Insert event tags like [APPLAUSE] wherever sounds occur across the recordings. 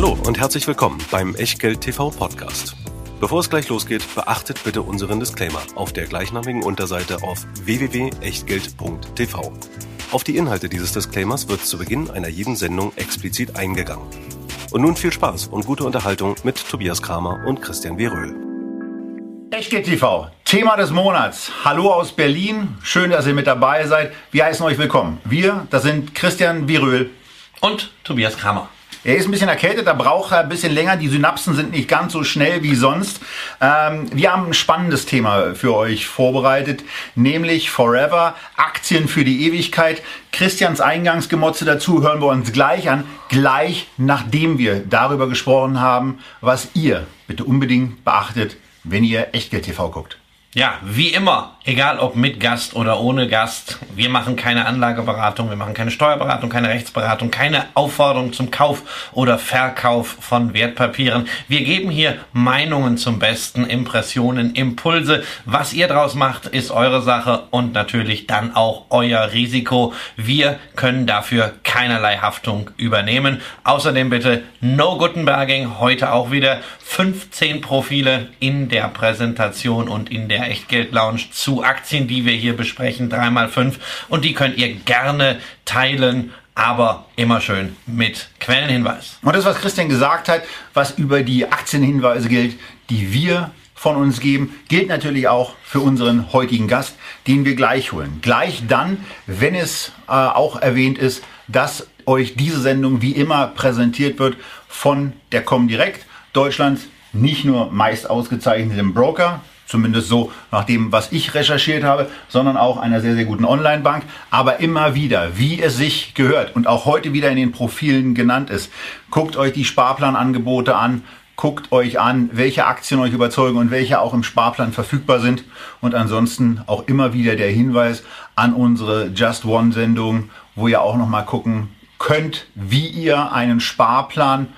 Hallo und herzlich willkommen beim Echtgeld TV Podcast. Bevor es gleich losgeht, beachtet bitte unseren Disclaimer auf der gleichnamigen Unterseite auf www.echtgeld.tv. Auf die Inhalte dieses Disclaimers wird zu Beginn einer jeden Sendung explizit eingegangen. Und nun viel Spaß und gute Unterhaltung mit Tobias Kramer und Christian Weröhl. Echtgeld TV, Thema des Monats. Hallo aus Berlin, schön, dass ihr mit dabei seid. Wir heißen euch willkommen. Wir, das sind Christian Weröhl und Tobias Kramer. Er ist ein bisschen erkältet, da braucht er ein bisschen länger. Die Synapsen sind nicht ganz so schnell wie sonst. Ähm, wir haben ein spannendes Thema für euch vorbereitet, nämlich Forever, Aktien für die Ewigkeit. Christians Eingangsgemotze dazu hören wir uns gleich an, gleich nachdem wir darüber gesprochen haben, was ihr bitte unbedingt beachtet, wenn ihr Echtgeld TV guckt. Ja, wie immer, egal ob mit Gast oder ohne Gast, wir machen keine Anlageberatung, wir machen keine Steuerberatung, keine Rechtsberatung, keine Aufforderung zum Kauf oder Verkauf von Wertpapieren. Wir geben hier Meinungen zum Besten, Impressionen, Impulse. Was ihr draus macht, ist eure Sache und natürlich dann auch euer Risiko. Wir können dafür keinerlei Haftung übernehmen. Außerdem bitte No Gutenberging, heute auch wieder 15 Profile in der Präsentation und in der Echtgeld Lounge zu Aktien, die wir hier besprechen, 3x5 und die könnt ihr gerne teilen, aber immer schön mit Quellenhinweis. Und das, was Christian gesagt hat, was über die Aktienhinweise gilt, die wir von uns geben, gilt natürlich auch für unseren heutigen Gast, den wir gleich holen. Gleich dann, wenn es äh, auch erwähnt ist, dass euch diese Sendung wie immer präsentiert wird von der Comdirect, Deutschlands nicht nur meist ausgezeichneten Broker, zumindest so nach dem, was ich recherchiert habe, sondern auch einer sehr, sehr guten Online-Bank. Aber immer wieder, wie es sich gehört und auch heute wieder in den Profilen genannt ist, guckt euch die Sparplanangebote an, guckt euch an, welche Aktien euch überzeugen und welche auch im Sparplan verfügbar sind. Und ansonsten auch immer wieder der Hinweis an unsere Just One-Sendung, wo ihr auch nochmal gucken könnt, wie ihr einen Sparplan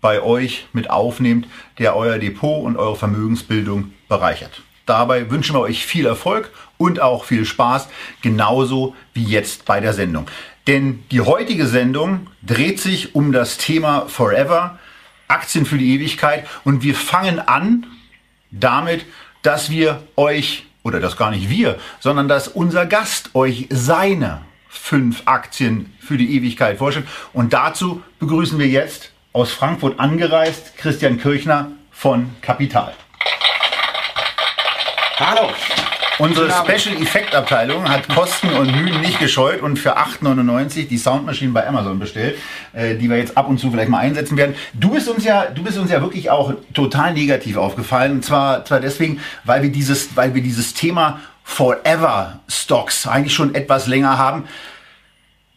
bei euch mit aufnehmt, der euer Depot und eure Vermögensbildung bereichert. Dabei wünschen wir euch viel Erfolg und auch viel Spaß, genauso wie jetzt bei der Sendung. Denn die heutige Sendung dreht sich um das Thema Forever, Aktien für die Ewigkeit und wir fangen an damit, dass wir euch, oder das gar nicht wir, sondern dass unser Gast euch seine fünf Aktien für die Ewigkeit vorstellt. Und dazu begrüßen wir jetzt aus Frankfurt angereist Christian Kirchner von Kapital. Hallo. Unsere Special Effekt Abteilung hat Kosten und Mühen nicht gescheut und für 8,99 die Soundmaschinen bei Amazon bestellt, äh, die wir jetzt ab und zu vielleicht mal einsetzen werden. Du bist uns ja, du bist uns ja wirklich auch total negativ aufgefallen und zwar, zwar deswegen, weil wir dieses, weil wir dieses Thema Forever Stocks eigentlich schon etwas länger haben.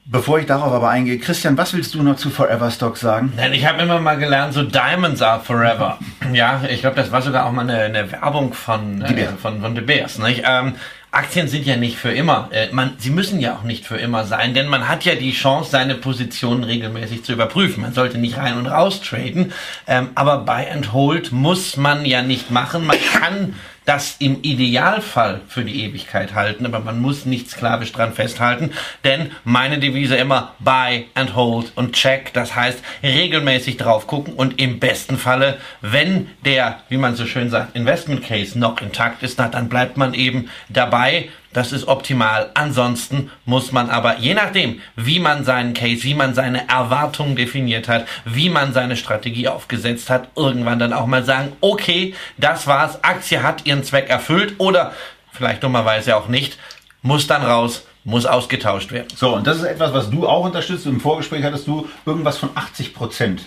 Bevor ich darauf aber eingehe, Christian, was willst du noch zu Forever Stock sagen? Denn ich habe immer mal gelernt, so Diamonds are forever. [LAUGHS] Ja, ich glaube, das war sogar auch mal eine, eine Werbung von, äh, von, von De Beers. Nicht? Ähm, Aktien sind ja nicht für immer. Äh, man, sie müssen ja auch nicht für immer sein, denn man hat ja die Chance, seine Positionen regelmäßig zu überprüfen. Man sollte nicht rein und raus traden, ähm, aber Buy and Hold muss man ja nicht machen. Man kann das im Idealfall für die Ewigkeit halten, aber man muss nicht sklavisch dran festhalten, denn meine Devise immer buy and hold und check, das heißt regelmäßig drauf gucken und im besten Falle, wenn der, wie man so schön sagt, Investment Case noch intakt ist, na, dann bleibt man eben dabei, das ist optimal. Ansonsten muss man aber, je nachdem, wie man seinen Case, wie man seine Erwartungen definiert hat, wie man seine Strategie aufgesetzt hat, irgendwann dann auch mal sagen, okay, das war's, Aktie hat ihren Zweck erfüllt oder vielleicht dummerweise auch nicht, muss dann raus, muss ausgetauscht werden. So, und das ist etwas, was du auch unterstützt. Im Vorgespräch hattest du irgendwas von 80 Prozent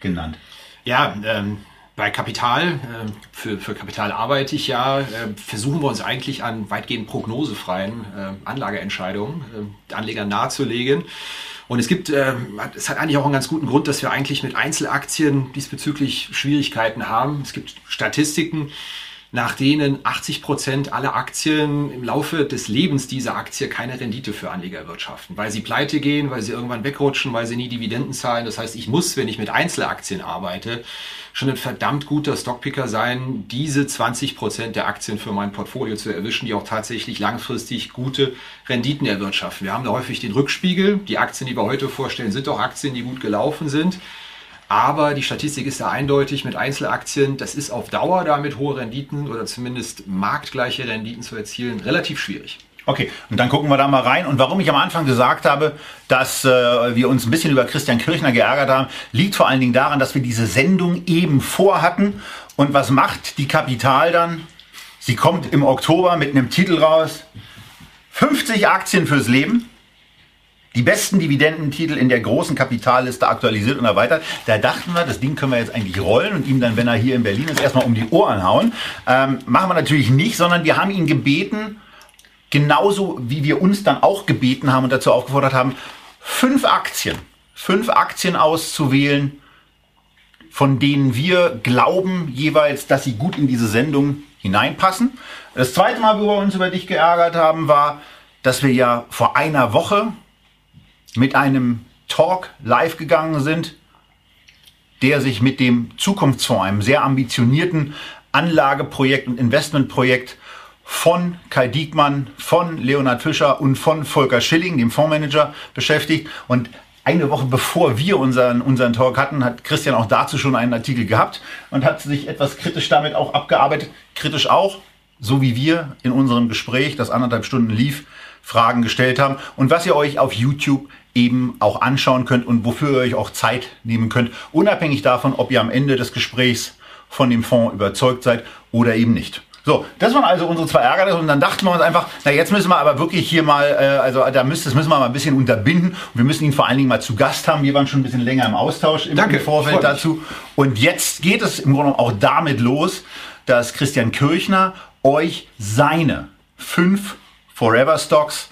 genannt. Ja, ähm, bei Kapital, äh, für, für Kapital arbeite ich ja, äh, versuchen wir uns eigentlich an weitgehend prognosefreien äh, Anlageentscheidungen Anlegern nahezulegen. Und es gibt, es hat eigentlich auch einen ganz guten Grund, dass wir eigentlich mit Einzelaktien diesbezüglich Schwierigkeiten haben. Es gibt Statistiken, nach denen 80 Prozent aller Aktien im Laufe des Lebens dieser Aktie keine Rendite für Anleger erwirtschaften, weil sie pleite gehen, weil sie irgendwann wegrutschen, weil sie nie Dividenden zahlen. Das heißt, ich muss, wenn ich mit Einzelaktien arbeite, schon ein verdammt guter Stockpicker sein, diese 20 Prozent der Aktien für mein Portfolio zu erwischen, die auch tatsächlich langfristig gute Renditen erwirtschaften. Wir haben da häufig den Rückspiegel. Die Aktien, die wir heute vorstellen, sind auch Aktien, die gut gelaufen sind. Aber die Statistik ist da eindeutig mit Einzelaktien. Das ist auf Dauer damit hohe Renditen oder zumindest marktgleiche Renditen zu erzielen relativ schwierig. Okay, und dann gucken wir da mal rein. Und warum ich am Anfang gesagt habe, dass äh, wir uns ein bisschen über Christian Kirchner geärgert haben, liegt vor allen Dingen daran, dass wir diese Sendung eben vorhatten. Und was macht die Kapital dann? Sie kommt im Oktober mit einem Titel raus. 50 Aktien fürs Leben die besten Dividendentitel in der großen Kapitalliste aktualisiert und erweitert. Da dachten wir, das Ding können wir jetzt eigentlich rollen und ihm dann, wenn er hier in Berlin ist, erstmal um die Ohren hauen. Ähm, machen wir natürlich nicht, sondern wir haben ihn gebeten, genauso wie wir uns dann auch gebeten haben und dazu aufgefordert haben, fünf Aktien, fünf Aktien auszuwählen, von denen wir glauben jeweils, dass sie gut in diese Sendung hineinpassen. Das zweite Mal, wo wir uns über dich geärgert haben, war, dass wir ja vor einer Woche mit einem Talk live gegangen sind, der sich mit dem Zukunftsfonds, einem sehr ambitionierten Anlageprojekt und Investmentprojekt von Kai Diekmann, von Leonhard Fischer und von Volker Schilling, dem Fondsmanager, beschäftigt. Und eine Woche bevor wir unseren, unseren Talk hatten, hat Christian auch dazu schon einen Artikel gehabt und hat sich etwas kritisch damit auch abgearbeitet. Kritisch auch, so wie wir in unserem Gespräch, das anderthalb Stunden lief, Fragen gestellt haben und was ihr euch auf YouTube eben auch anschauen könnt und wofür ihr euch auch Zeit nehmen könnt, unabhängig davon, ob ihr am Ende des Gesprächs von dem Fonds überzeugt seid oder eben nicht. So, das waren also unsere zwei Ärgernisse und dann dachten wir uns einfach, na jetzt müssen wir aber wirklich hier mal, äh, also da müsst, das müssen wir mal ein bisschen unterbinden und wir müssen ihn vor allen Dingen mal zu Gast haben. Wir waren schon ein bisschen länger im Austausch im, Danke, im Vorfeld dazu. Und jetzt geht es im Grunde auch damit los, dass Christian Kirchner euch seine fünf Forever Stocks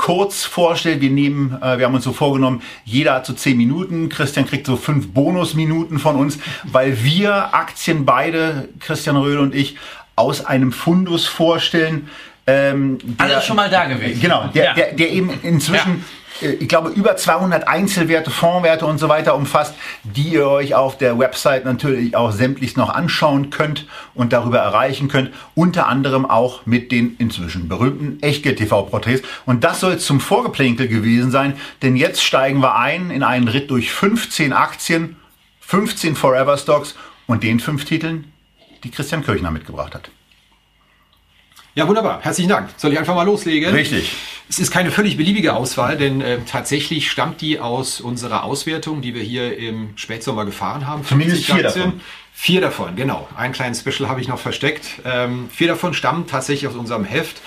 kurz vorstellt. Wir nehmen, äh, wir haben uns so vorgenommen, jeder hat so zehn Minuten. Christian kriegt so fünf Bonusminuten von uns, weil wir Aktien beide, Christian Röhl und ich, aus einem Fundus vorstellen. Ähm, der, Alles schon mal da gewesen. Genau, der, ja. der, der eben inzwischen ja ich glaube, über 200 Einzelwerte, Fondswerte und so weiter umfasst, die ihr euch auf der Website natürlich auch sämtlich noch anschauen könnt und darüber erreichen könnt. Unter anderem auch mit den inzwischen berühmten Echtgeld-TV-Porträts. Und das soll zum Vorgeplänkel gewesen sein, denn jetzt steigen wir ein in einen Ritt durch 15 Aktien, 15 Forever Stocks und den fünf Titeln, die Christian Kirchner mitgebracht hat. Ja, wunderbar. Herzlichen Dank. Soll ich einfach mal loslegen? Richtig. Es ist keine völlig beliebige Auswahl, denn äh, tatsächlich stammt die aus unserer Auswertung, die wir hier im Spätsommer gefahren haben. Zumindest vier Aktien. davon. Vier davon, genau. Ein kleines Special habe ich noch versteckt. Ähm, vier davon stammen tatsächlich aus unserem Heft.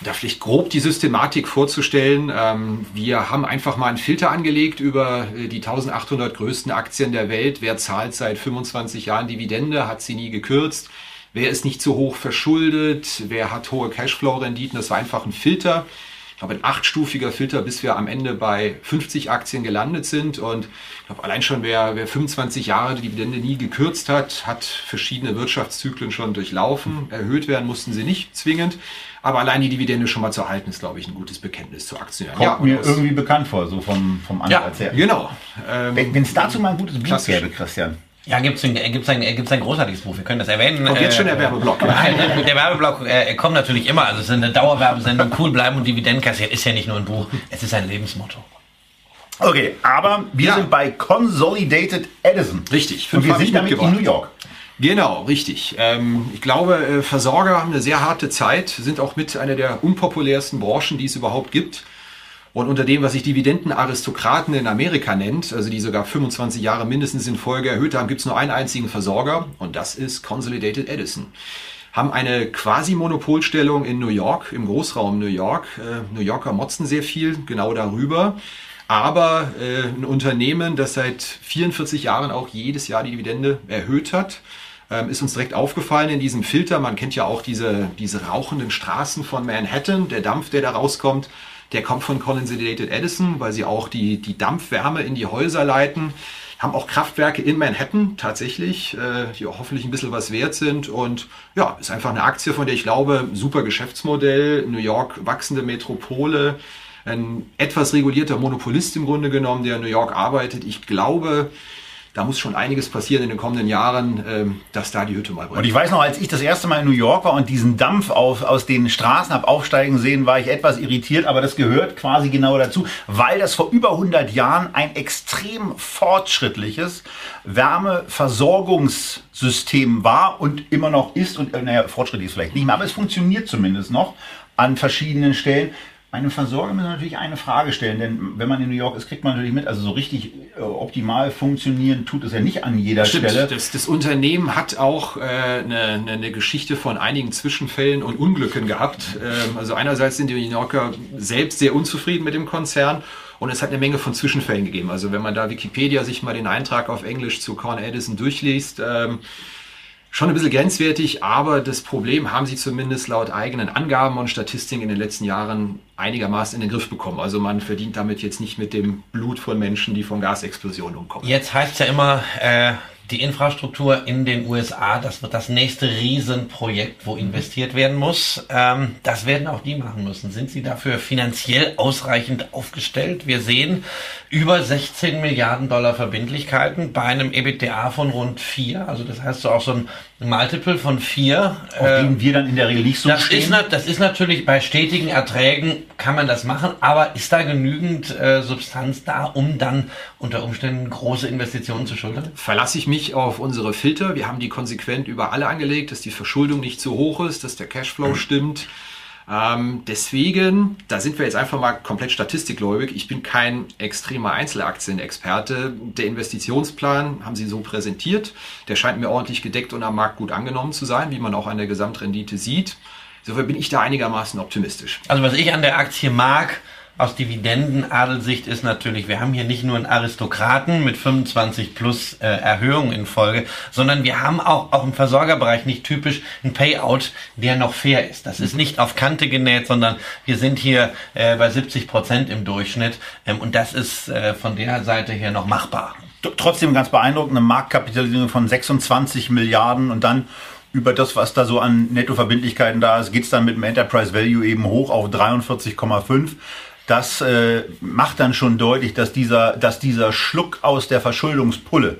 Da vielleicht grob die Systematik vorzustellen. Ähm, wir haben einfach mal einen Filter angelegt über äh, die 1800 größten Aktien der Welt. Wer zahlt seit 25 Jahren Dividende, hat sie nie gekürzt wer ist nicht zu hoch verschuldet, wer hat hohe Cashflow-Renditen. Das war einfach ein Filter. Ich glaube, ein achtstufiger Filter, bis wir am Ende bei 50 Aktien gelandet sind. Und ich glaube, allein schon wer, wer 25 Jahre die Dividende nie gekürzt hat, hat verschiedene Wirtschaftszyklen schon durchlaufen. Erhöht werden mussten sie nicht zwingend. Aber allein die Dividende schon mal zu halten, ist, glaube ich, ein gutes Bekenntnis zu Aktien. Kommt ja, mir irgendwie bekannt vor, so vom, vom Ansatz ja, her. Genau. Ähm, Wenn es dazu mal ein gutes Buch gäbe, Christian. Ja, gibt es ein, gibt's ein, gibt's ein großartiges Buch. Wir können das erwähnen. Kommt jetzt schon der Werbeblock. Nein, [LAUGHS] der Werbeblock äh, kommt natürlich immer. Also es ist eine Dauerwerbesendung. Cool bleiben und Dividenden kassieren ist ja nicht nur ein Buch. Es ist ein Lebensmotto. Okay, aber wir ja. sind bei Consolidated Edison. Richtig. Und wir sind damit in New York. Genau, richtig. Ähm, ich glaube, äh, Versorger haben eine sehr harte Zeit, sind auch mit einer der unpopulärsten Branchen, die es überhaupt gibt. Und unter dem, was sich Dividendenaristokraten in Amerika nennt, also die sogar 25 Jahre mindestens in Folge erhöht haben, gibt es nur einen einzigen Versorger und das ist Consolidated Edison. Haben eine quasi Monopolstellung in New York, im Großraum New York. Äh, New Yorker motzen sehr viel genau darüber. Aber äh, ein Unternehmen, das seit 44 Jahren auch jedes Jahr die Dividende erhöht hat, ähm, ist uns direkt aufgefallen in diesem Filter. Man kennt ja auch diese, diese rauchenden Straßen von Manhattan, der Dampf, der da rauskommt. Der kommt von Consolidated Edison, weil sie auch die, die Dampfwärme in die Häuser leiten. Haben auch Kraftwerke in Manhattan tatsächlich, äh, die auch hoffentlich ein bisschen was wert sind. Und ja, ist einfach eine Aktie, von der ich glaube, super Geschäftsmodell. New York wachsende Metropole, ein etwas regulierter Monopolist im Grunde genommen, der in New York arbeitet. Ich glaube, da muss schon einiges passieren in den kommenden Jahren, ähm, dass da die Hütte mal brennt. Und ich weiß noch, als ich das erste Mal in New York war und diesen Dampf auf, aus den Straßen habe aufsteigen sehen, war ich etwas irritiert, aber das gehört quasi genau dazu, weil das vor über 100 Jahren ein extrem fortschrittliches Wärmeversorgungssystem war und immer noch ist und, naja, fortschrittlich ist vielleicht nicht mehr, aber es funktioniert zumindest noch an verschiedenen Stellen. Meine Versorger müssen natürlich eine Frage stellen, denn wenn man in New York ist, kriegt man natürlich mit, also so richtig äh, optimal funktionieren tut es ja nicht an jeder Stimmt, Stelle. Das, das Unternehmen hat auch äh, eine, eine Geschichte von einigen Zwischenfällen und Unglücken gehabt. Ähm, also einerseits sind die New Yorker selbst sehr unzufrieden mit dem Konzern und es hat eine Menge von Zwischenfällen gegeben. Also wenn man da Wikipedia sich mal den Eintrag auf Englisch zu Con Edison durchliest, ähm, schon ein bisschen grenzwertig, aber das Problem haben sie zumindest laut eigenen Angaben und Statistiken in den letzten Jahren einigermaßen in den Griff bekommen. Also man verdient damit jetzt nicht mit dem Blut von Menschen, die von Gasexplosionen umkommen. Jetzt heißt es ja immer, äh, die Infrastruktur in den USA, das wird das nächste Riesenprojekt, wo investiert werden muss. Ähm, das werden auch die machen müssen. Sind sie dafür finanziell ausreichend aufgestellt? Wir sehen über 16 Milliarden Dollar Verbindlichkeiten bei einem EBITDA von rund 4. Also das heißt so auch so ein Multiple von 4. Auf äh, denen wir dann in der Regel nicht so das stehen. Ist, das ist natürlich bei stetigen Erträgen kann man das machen, aber ist da genügend äh, Substanz da, um dann unter Umständen große Investitionen zu schultern? Verlasse ich mich auf unsere Filter. Wir haben die konsequent über alle angelegt, dass die Verschuldung nicht zu hoch ist, dass der Cashflow mhm. stimmt ähm, deswegen, da sind wir jetzt einfach mal komplett statistikgläubig. Ich bin kein extremer Einzelaktienexperte. Der Investitionsplan haben Sie so präsentiert. Der scheint mir ordentlich gedeckt und am Markt gut angenommen zu sein, wie man auch an der Gesamtrendite sieht. Insofern bin ich da einigermaßen optimistisch. Also was ich an der Aktie mag, aus Dividendenadelsicht ist natürlich, wir haben hier nicht nur einen Aristokraten mit 25 plus äh, Erhöhungen in Folge, sondern wir haben auch, auch im Versorgerbereich nicht typisch einen Payout, der noch fair ist. Das ist nicht auf Kante genäht, sondern wir sind hier äh, bei 70 Prozent im Durchschnitt ähm, und das ist äh, von der Seite her noch machbar. Trotzdem ganz beeindruckende Marktkapitalisierung von 26 Milliarden und dann über das, was da so an Nettoverbindlichkeiten da ist, geht's dann mit dem Enterprise Value eben hoch auf 43,5 das äh, macht dann schon deutlich, dass dieser, dass dieser Schluck aus der Verschuldungspulle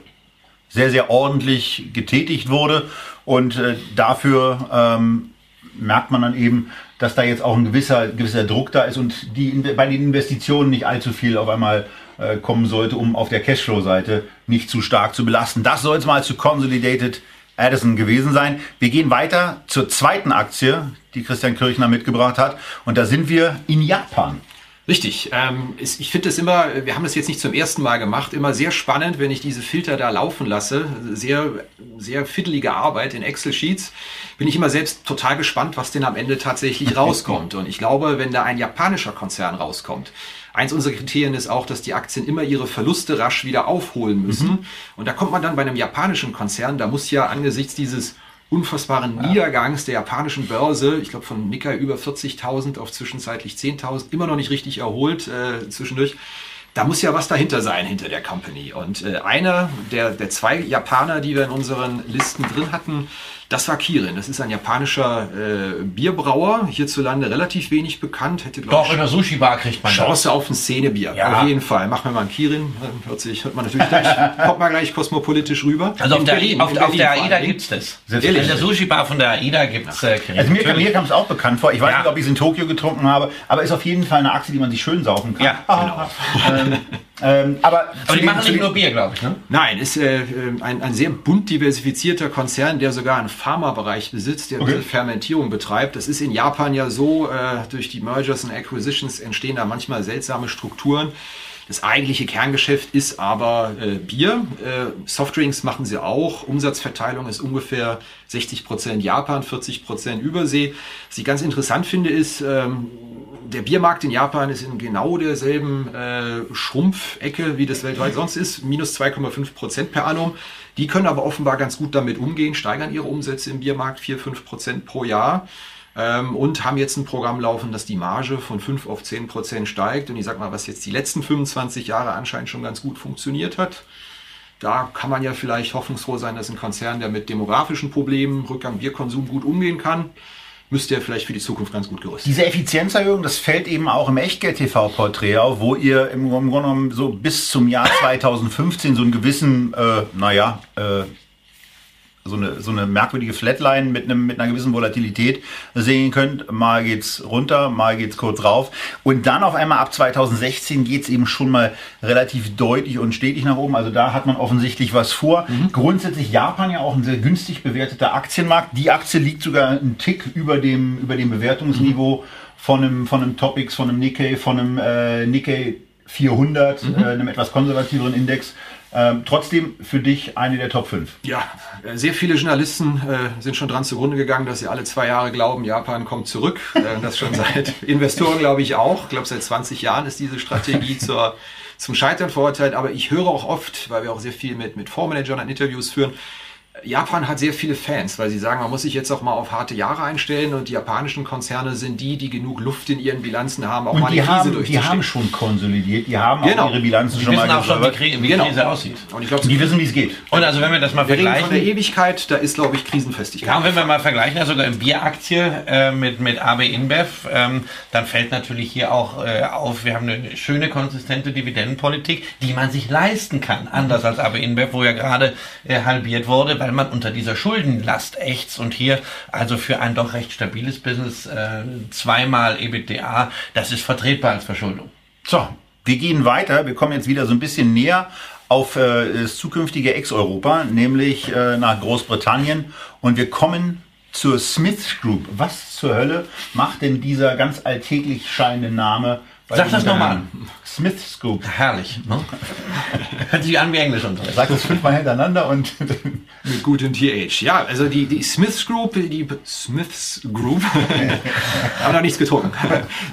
sehr, sehr ordentlich getätigt wurde. Und äh, dafür ähm, merkt man dann eben, dass da jetzt auch ein gewisser, gewisser Druck da ist und die, bei den Investitionen nicht allzu viel auf einmal äh, kommen sollte, um auf der Cashflow-Seite nicht zu stark zu belasten. Das soll es mal zu Consolidated Addison gewesen sein. Wir gehen weiter zur zweiten Aktie, die Christian Kirchner mitgebracht hat. Und da sind wir in Japan. Richtig. Ähm, ist, ich finde es immer, wir haben das jetzt nicht zum ersten Mal gemacht, immer sehr spannend, wenn ich diese Filter da laufen lasse. Sehr, sehr fiddelige Arbeit in Excel-Sheets. Bin ich immer selbst total gespannt, was denn am Ende tatsächlich [LAUGHS] rauskommt. Und ich glaube, wenn da ein japanischer Konzern rauskommt, Eins unserer Kriterien ist auch, dass die Aktien immer ihre Verluste rasch wieder aufholen müssen. Mhm. Und da kommt man dann bei einem japanischen Konzern, da muss ja angesichts dieses unfassbaren ja. Niedergangs der japanischen Börse, ich glaube von Nikkei über 40.000 auf zwischenzeitlich 10.000, immer noch nicht richtig erholt äh, zwischendurch. Da muss ja was dahinter sein, hinter der Company. Und äh, einer der, der zwei Japaner, die wir in unseren Listen drin hatten, das war Kirin. Das ist ein japanischer äh, Bierbrauer, hierzulande relativ wenig bekannt. Hätte, Doch, ich, in der Sushi-Bar kriegt man Chance das. auf ein Szenebier. Ja. Auf jeden Fall. Machen wir mal einen Kirin. Hört, sich, hört man natürlich gleich, [LAUGHS] kommt mal gleich kosmopolitisch rüber. Also in auf, Berlin, der, auf, auf der AIDA gibt es das. In der Sushi-Bar von der AIDA gibt es äh, Kirin. Also mir, mir kam es auch bekannt vor. Ich weiß ja. nicht, ob ich es in Tokio getrunken habe, aber ist auf jeden Fall eine Aktie, die man sich schön saufen kann. Ja, genau. [LAUGHS] ähm, [LAUGHS] ähm, aber, aber die machen nicht nur Bier, glaube ich, ne? Nein, ist äh, ein, ein sehr bunt diversifizierter Konzern, der sogar einen Pharmabereich besitzt, der okay. Fermentierung betreibt. Das ist in Japan ja so, äh, durch die Mergers und Acquisitions entstehen da manchmal seltsame Strukturen. Das eigentliche Kerngeschäft ist aber äh, Bier. Äh, Softdrinks machen sie auch. Umsatzverteilung ist ungefähr 60 Prozent Japan, 40 Prozent Übersee. Was ich ganz interessant finde, ist, ähm, der Biermarkt in Japan ist in genau derselben äh, Schrumpfecke, wie das weltweit sonst ist. Minus 2,5 Prozent per annum. Die können aber offenbar ganz gut damit umgehen, steigern ihre Umsätze im Biermarkt 4, 5 Prozent pro Jahr ähm, und haben jetzt ein Programm laufen, dass die Marge von 5 auf 10 Prozent steigt. Und ich sag mal, was jetzt die letzten 25 Jahre anscheinend schon ganz gut funktioniert hat. Da kann man ja vielleicht hoffnungsfroh sein, dass ein Konzern, der mit demografischen Problemen, Rückgang Bierkonsum gut umgehen kann, müsste er vielleicht für die Zukunft ganz gut gerüstet. Diese Effizienzerhöhung, das fällt eben auch im Echtgeld-TV-Porträt auf, wo ihr im Grunde genommen so bis zum Jahr [COUGHS] 2015 so einen gewissen, äh, naja, äh, so eine, so eine merkwürdige Flatline mit, einem, mit einer gewissen Volatilität sehen könnt. Mal geht's runter, mal geht's kurz rauf. Und dann auf einmal ab 2016 geht's eben schon mal relativ deutlich und stetig nach oben. Also da hat man offensichtlich was vor. Mhm. Grundsätzlich Japan ja auch ein sehr günstig bewerteter Aktienmarkt. Die Aktie liegt sogar einen Tick über dem, über dem Bewertungsniveau mhm. von einem, von einem Topix, von einem Nikkei, von einem äh, Nikkei 400, mhm. äh, einem etwas konservativeren Index. Ähm, trotzdem für dich eine der Top 5. Ja, äh, sehr viele Journalisten äh, sind schon dran zugrunde gegangen, dass sie alle zwei Jahre glauben, Japan kommt zurück. Äh, das schon [LAUGHS] seit Investoren, glaube ich, auch. Ich glaube, seit 20 Jahren ist diese Strategie [LAUGHS] zur, zum Scheitern verurteilt. Aber ich höre auch oft, weil wir auch sehr viel mit, mit Fondsmanagern und Interviews führen, Japan hat sehr viele Fans, weil sie sagen, man muss sich jetzt auch mal auf harte Jahre einstellen und die japanischen Konzerne sind die, die genug Luft in ihren Bilanzen haben, auch und mal die Krise haben, Die haben schon konsolidiert, die haben genau. auch ihre Bilanzen die schon mal auch schon, wie, wie die genau. Krise aussieht. Und ich glaube, die wissen, wie es geht. Und also wenn wir das mal wir vergleichen. von der Ewigkeit, da ist, glaube ich, Krisenfestigkeit. Ja, und wenn wir mal vergleichen, also sogar im Bieraktie äh, mit, mit AB InBev, ähm, dann fällt natürlich hier auch äh, auf, wir haben eine schöne, konsistente Dividendenpolitik, die man sich leisten kann, anders als AB InBev, wo ja gerade äh, halbiert wurde, weil man unter dieser Schuld Schuldenlast ächzt und hier also für ein doch recht stabiles Business äh, zweimal EBITDA, das ist vertretbar als Verschuldung. So, wir gehen weiter. Wir kommen jetzt wieder so ein bisschen näher auf äh, das zukünftige Ex-Europa, nämlich äh, nach Großbritannien. Und wir kommen zur Smiths Group. Was zur Hölle macht denn dieser ganz alltäglich scheinende Name Sag das nochmal an. Smith Scoop. Herrlich. Ne? [LAUGHS] Hört sich an wie Englisch und so. Sag das fünfmal hintereinander und [LAUGHS] mit gutem TH. Ja, also die, die Smiths Group, die Smiths [LAUGHS] Group, haben noch nichts getrunken.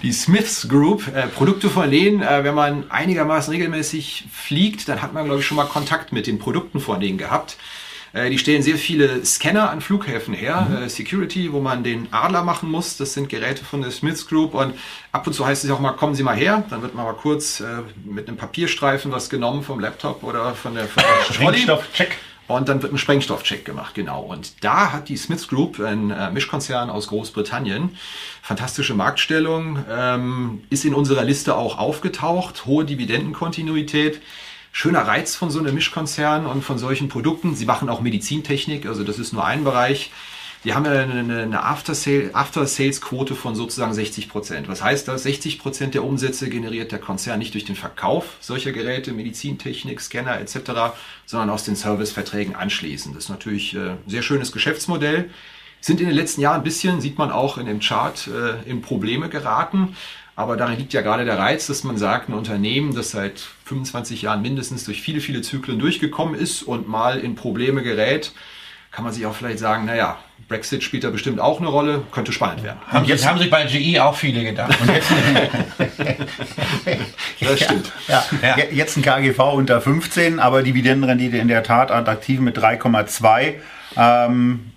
Die Smiths Group, äh, Produkte von denen, äh, wenn man einigermaßen regelmäßig fliegt, dann hat man, glaube ich, schon mal Kontakt mit den Produkten von denen gehabt. Äh, die stellen sehr viele Scanner an Flughäfen her, mhm. äh, Security, wo man den Adler machen muss. Das sind Geräte von der Smiths Group und ab und zu heißt es auch mal, kommen Sie mal her. Dann wird man mal kurz äh, mit einem Papierstreifen was genommen vom Laptop oder von der, von der [LAUGHS] Sprengstoffcheck. Und dann wird ein Sprengstoffcheck gemacht, genau. Und da hat die Smiths Group, ein äh, Mischkonzern aus Großbritannien, fantastische Marktstellung, ähm, ist in unserer Liste auch aufgetaucht, hohe Dividendenkontinuität schöner Reiz von so einem Mischkonzern und von solchen Produkten. Sie machen auch Medizintechnik, also das ist nur ein Bereich. Die haben ja eine, eine After-Sales-Quote von sozusagen 60 Prozent. Was heißt das? 60 Prozent der Umsätze generiert der Konzern nicht durch den Verkauf solcher Geräte, Medizintechnik, Scanner etc., sondern aus den Serviceverträgen anschließend. Das ist natürlich ein äh, sehr schönes Geschäftsmodell. Sind in den letzten Jahren ein bisschen, sieht man auch in dem Chart, äh, in Probleme geraten. Aber darin liegt ja gerade der Reiz, dass man sagt, ein Unternehmen, das seit 25 Jahren mindestens durch viele, viele Zyklen durchgekommen ist und mal in Probleme gerät, kann man sich auch vielleicht sagen, naja, Brexit spielt da bestimmt auch eine Rolle, könnte spannend werden. Haben, jetzt haben sich bei GE auch viele gedacht. [LAUGHS] das stimmt. Ja, ja. Jetzt ein KGV unter 15, aber Dividendenrendite in der Tat attraktiv mit 3,2. Ähm,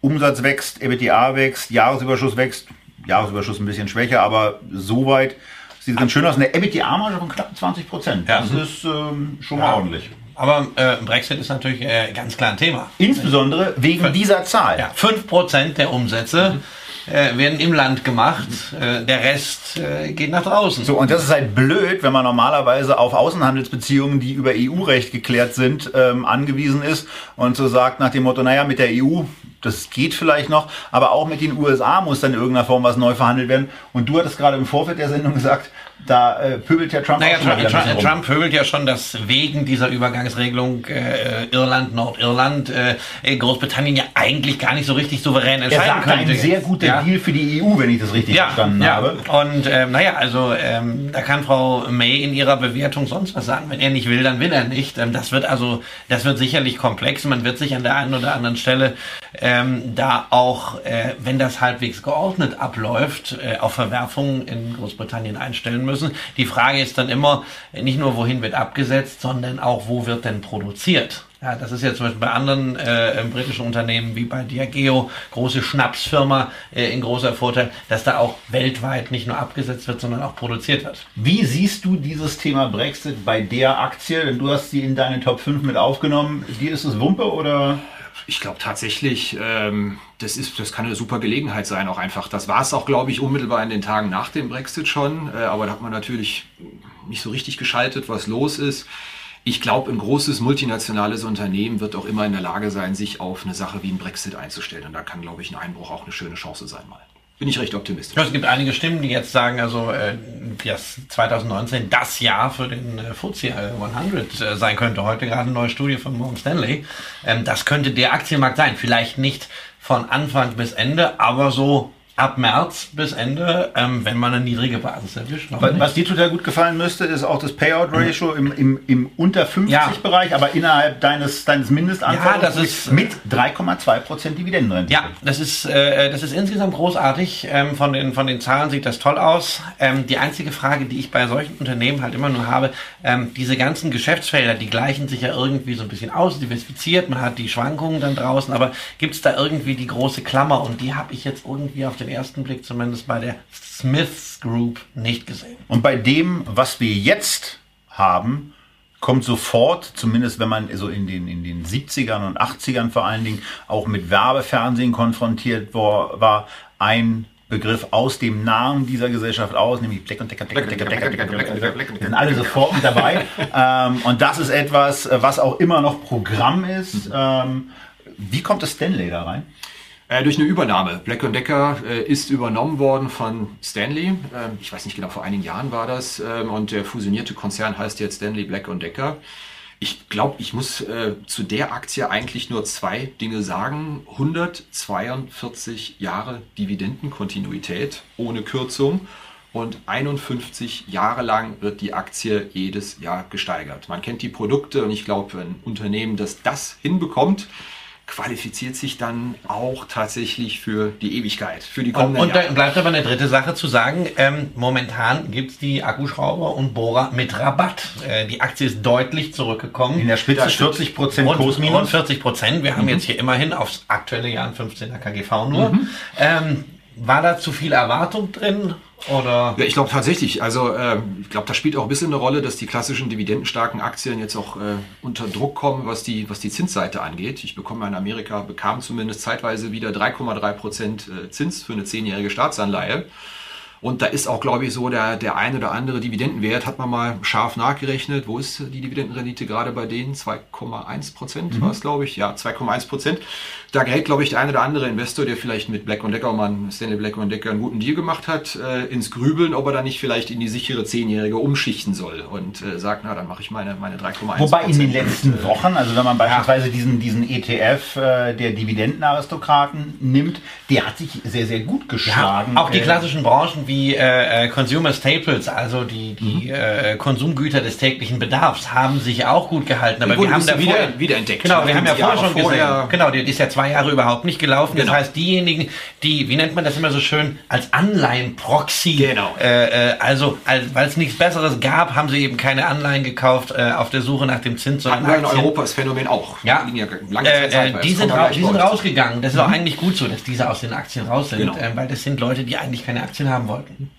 Umsatz wächst, EBITDA wächst, Jahresüberschuss wächst, Jahresüberschuss ein bisschen schwächer, aber soweit sieht ganz schön aus. Eine EBITDA-Marge von knapp 20 Prozent. Ja. Das ist ähm, schon mal ordentlich. Aber äh, Brexit ist natürlich äh, ganz klar ein Thema. Insbesondere wegen Fün dieser Zahl. Ja, 5% der Umsätze. Mhm äh, werden im Land gemacht, äh, der Rest äh, geht nach draußen. So, und das ist halt blöd, wenn man normalerweise auf Außenhandelsbeziehungen, die über EU-Recht geklärt sind, ähm, angewiesen ist und so sagt nach dem Motto, naja, mit der EU, das geht vielleicht noch, aber auch mit den USA muss dann in irgendeiner Form was neu verhandelt werden. Und du hattest gerade im Vorfeld der Sendung gesagt, da äh, pöbelt ja Trump naja, Trump, Trump, Trump pöbelt ja schon, dass wegen dieser Übergangsregelung äh, Irland, Nordirland, äh, Großbritannien ja eigentlich gar nicht so richtig souverän entscheiden er könnte. ein sehr guter ja. Deal für die EU, wenn ich das richtig ja, verstanden ja. habe. Und ähm, naja, also ähm, da kann Frau May in ihrer Bewertung sonst was sagen. Wenn er nicht will, dann will er nicht. Ähm, das wird also, das wird sicherlich komplex. Man wird sich an der einen oder anderen Stelle ähm, da auch, äh, wenn das halbwegs geordnet abläuft, äh, auf Verwerfungen in Großbritannien einstellen müssen. Die Frage ist dann immer nicht nur, wohin wird abgesetzt, sondern auch, wo wird denn produziert? Ja, das ist ja zum Beispiel bei anderen äh, britischen Unternehmen wie bei Diageo, große Schnapsfirma, äh, in großer Vorteil, dass da auch weltweit nicht nur abgesetzt wird, sondern auch produziert wird. Wie siehst du dieses Thema Brexit bei der Aktie? Denn du hast sie in deine Top 5 mit aufgenommen. Dir ist es Wumpe oder? Ich glaube tatsächlich, ähm, das, ist, das kann eine super Gelegenheit sein, auch einfach. Das war es auch, glaube ich, unmittelbar in den Tagen nach dem Brexit schon. Äh, aber da hat man natürlich nicht so richtig geschaltet, was los ist. Ich glaube, ein großes multinationales Unternehmen wird auch immer in der Lage sein, sich auf eine Sache wie ein Brexit einzustellen. Und da kann, glaube ich, ein Einbruch auch eine schöne Chance sein mal bin ich recht optimistisch. Es gibt einige Stimmen, die jetzt sagen, also äh, dass 2019 das Jahr für den äh, FTSE 100 äh, sein könnte. Heute gerade eine neue Studie von Morgan Stanley. Ähm, das könnte der Aktienmarkt sein. Vielleicht nicht von Anfang bis Ende, aber so ab März bis Ende, ähm, wenn man eine niedrige Basis erwischt. Was, was, dir total gut gefallen müsste, ist auch das Payout-Ratio im, im, im unter 50-Bereich, ja. aber innerhalb deines, deines Mindestanforderungs ja, das ist, mit 3,2% Dividendenrente. Ja, das ist, äh, das ist insgesamt großartig. Ähm, von, den, von den Zahlen sieht das toll aus. Ähm, die einzige Frage, die ich bei solchen Unternehmen halt immer nur habe, ähm, diese ganzen Geschäftsfelder, die gleichen sich ja irgendwie so ein bisschen aus, diversifiziert, man hat die Schwankungen dann draußen, aber gibt es da irgendwie die große Klammer und die habe ich jetzt irgendwie auf den den ersten Blick zumindest bei der Smiths Group nicht gesehen. Und bei dem, was wir jetzt haben, kommt sofort, zumindest wenn man so in den, in den 70ern und 80ern vor allen Dingen auch mit Werbefernsehen konfrontiert war, war ein Begriff aus dem Namen dieser Gesellschaft aus, nämlich Black und Decker, Decker, Decker, Decker, Decker, Decker, sind alle sofort mit dabei. [LAUGHS] ähm, und das ist etwas, was auch immer noch Programm ist. Mhm. Ähm, wie kommt das Stanley da rein? Äh, durch eine Übernahme. Black Decker äh, ist übernommen worden von Stanley. Ähm, ich weiß nicht genau, vor einigen Jahren war das. Ähm, und der fusionierte Konzern heißt jetzt Stanley Black Decker. Ich glaube, ich muss äh, zu der Aktie eigentlich nur zwei Dinge sagen. 142 Jahre Dividendenkontinuität ohne Kürzung und 51 Jahre lang wird die Aktie jedes Jahr gesteigert. Man kennt die Produkte und ich glaube, ein Unternehmen, das das hinbekommt, qualifiziert sich dann auch tatsächlich für die Ewigkeit, für die kommenden Und, und da bleibt aber eine dritte Sache zu sagen. Ähm, momentan gibt's die Akkuschrauber und Bohrer mit Rabatt. Äh, die Aktie ist deutlich zurückgekommen. In der Spitze 40 Prozent Kurs minus. 40 Prozent. Wir mhm. haben jetzt hier immerhin aufs aktuelle Jahr ein 15er KGV nur. Mhm. Ähm, war da zu viel Erwartung drin? Oder? Ja, ich glaube tatsächlich. Also äh, ich glaube, da spielt auch ein bisschen eine Rolle, dass die klassischen dividendenstarken Aktien jetzt auch äh, unter Druck kommen, was die, was die Zinsseite angeht. Ich bekomme in Amerika, bekam zumindest zeitweise wieder 3,3 Prozent äh, Zins für eine zehnjährige Staatsanleihe. Und da ist auch, glaube ich, so der, der ein oder andere Dividendenwert, hat man mal scharf nachgerechnet. Wo ist die Dividendenrendite gerade bei denen? 2,1 Prozent mhm. war es, glaube ich. Ja, 2,1 Prozent. Da gerät, glaube ich, der ein oder andere Investor, der vielleicht mit Black Decker, man Stanley Black Decker einen guten Deal gemacht hat, äh, ins Grübeln, ob er da nicht vielleicht in die sichere Zehnjährige umschichten soll und äh, sagt, na, dann mache ich meine, meine 3,1 Wobei in den letzten Wochen, also wenn man beispielsweise ja. diesen, diesen ETF äh, der Dividendenaristokraten nimmt, der hat sich sehr, sehr gut geschlagen. Ja, auch die äh, klassischen Branchen wie äh, äh, Consumer Staples, also die, die mhm. äh, Konsumgüter des täglichen Bedarfs, haben sich auch gut gehalten. Aber wir haben da wieder, wieder entdeckt. Genau, wir haben ja vorher schon vorher gesehen. Genau, die ist ja zwei Jahre überhaupt nicht gelaufen. Genau. Das heißt, diejenigen, die, wie nennt man das immer so schön, als Anleihenproxy, genau. äh, äh also als, weil es nichts Besseres gab, haben sie eben keine Anleihen gekauft äh, auf der Suche nach dem Zins. Wir in Europa das Phänomen auch. Ja, ja lange Zeit äh, äh die, sind, ra die sind rausgegangen. Das ist mhm. auch eigentlich gut so, dass diese aus den Aktien raus sind, genau. äh, weil das sind Leute, die eigentlich keine Aktien haben wollten.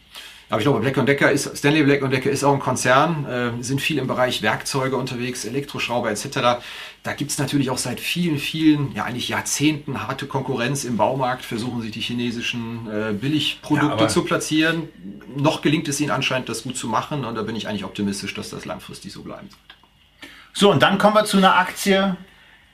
Aber ich glaube, Black Decker ist, Stanley Black Decker ist auch ein Konzern, äh, sind viel im Bereich Werkzeuge unterwegs, Elektroschrauber etc. Da gibt es natürlich auch seit vielen, vielen, ja eigentlich Jahrzehnten harte Konkurrenz im Baumarkt, versuchen sich die chinesischen äh, Billigprodukte ja, zu platzieren. Noch gelingt es ihnen anscheinend, das gut zu machen und da bin ich eigentlich optimistisch, dass das langfristig so bleiben wird. So, und dann kommen wir zu einer Aktie,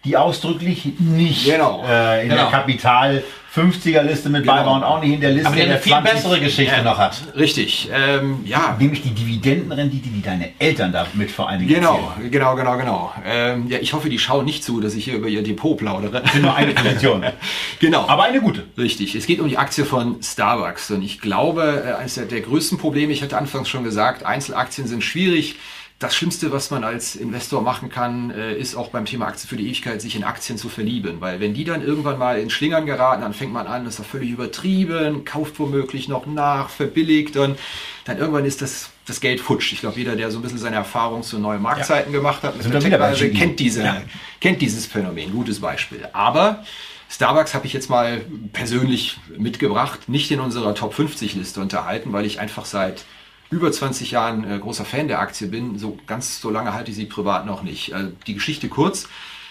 die ausdrücklich nicht genau. äh, in genau. der Kapital 50er Liste mit genau. bei war und auch nicht in der Liste. Aber die eine viel bessere Geschichte ja, noch hat. Richtig. Ähm, ja. Nämlich die Dividendenrendite, die deine Eltern damit vor allen Dingen Genau, erzählen. genau, genau, genau. Ähm, ja, ich hoffe, die schauen nicht zu, dass ich hier über ihr Depot plaudere. Nur eine Position. [LAUGHS] genau. Aber eine gute. Richtig. Es geht um die Aktie von Starbucks. Und ich glaube, äh, eines der größten Probleme, ich hatte anfangs schon gesagt, Einzelaktien sind schwierig das Schlimmste, was man als Investor machen kann, äh, ist auch beim Thema Aktie für die Ewigkeit, sich in Aktien zu verlieben. Weil wenn die dann irgendwann mal in Schlingern geraten, dann fängt man an, das ist doch völlig übertrieben, kauft womöglich noch nach, verbilligt und dann irgendwann ist das, das Geld futsch. Ich glaube, jeder, der so ein bisschen seine Erfahrung zu neuen Marktzeiten ja. gemacht hat, Technologie, kennt, diese, ja. kennt dieses Phänomen. Gutes Beispiel. Aber Starbucks habe ich jetzt mal persönlich mitgebracht, nicht in unserer Top 50 Liste unterhalten, weil ich einfach seit über 20 Jahren äh, großer Fan der Aktie bin. So ganz so lange halte ich sie privat noch nicht. Also die Geschichte kurz.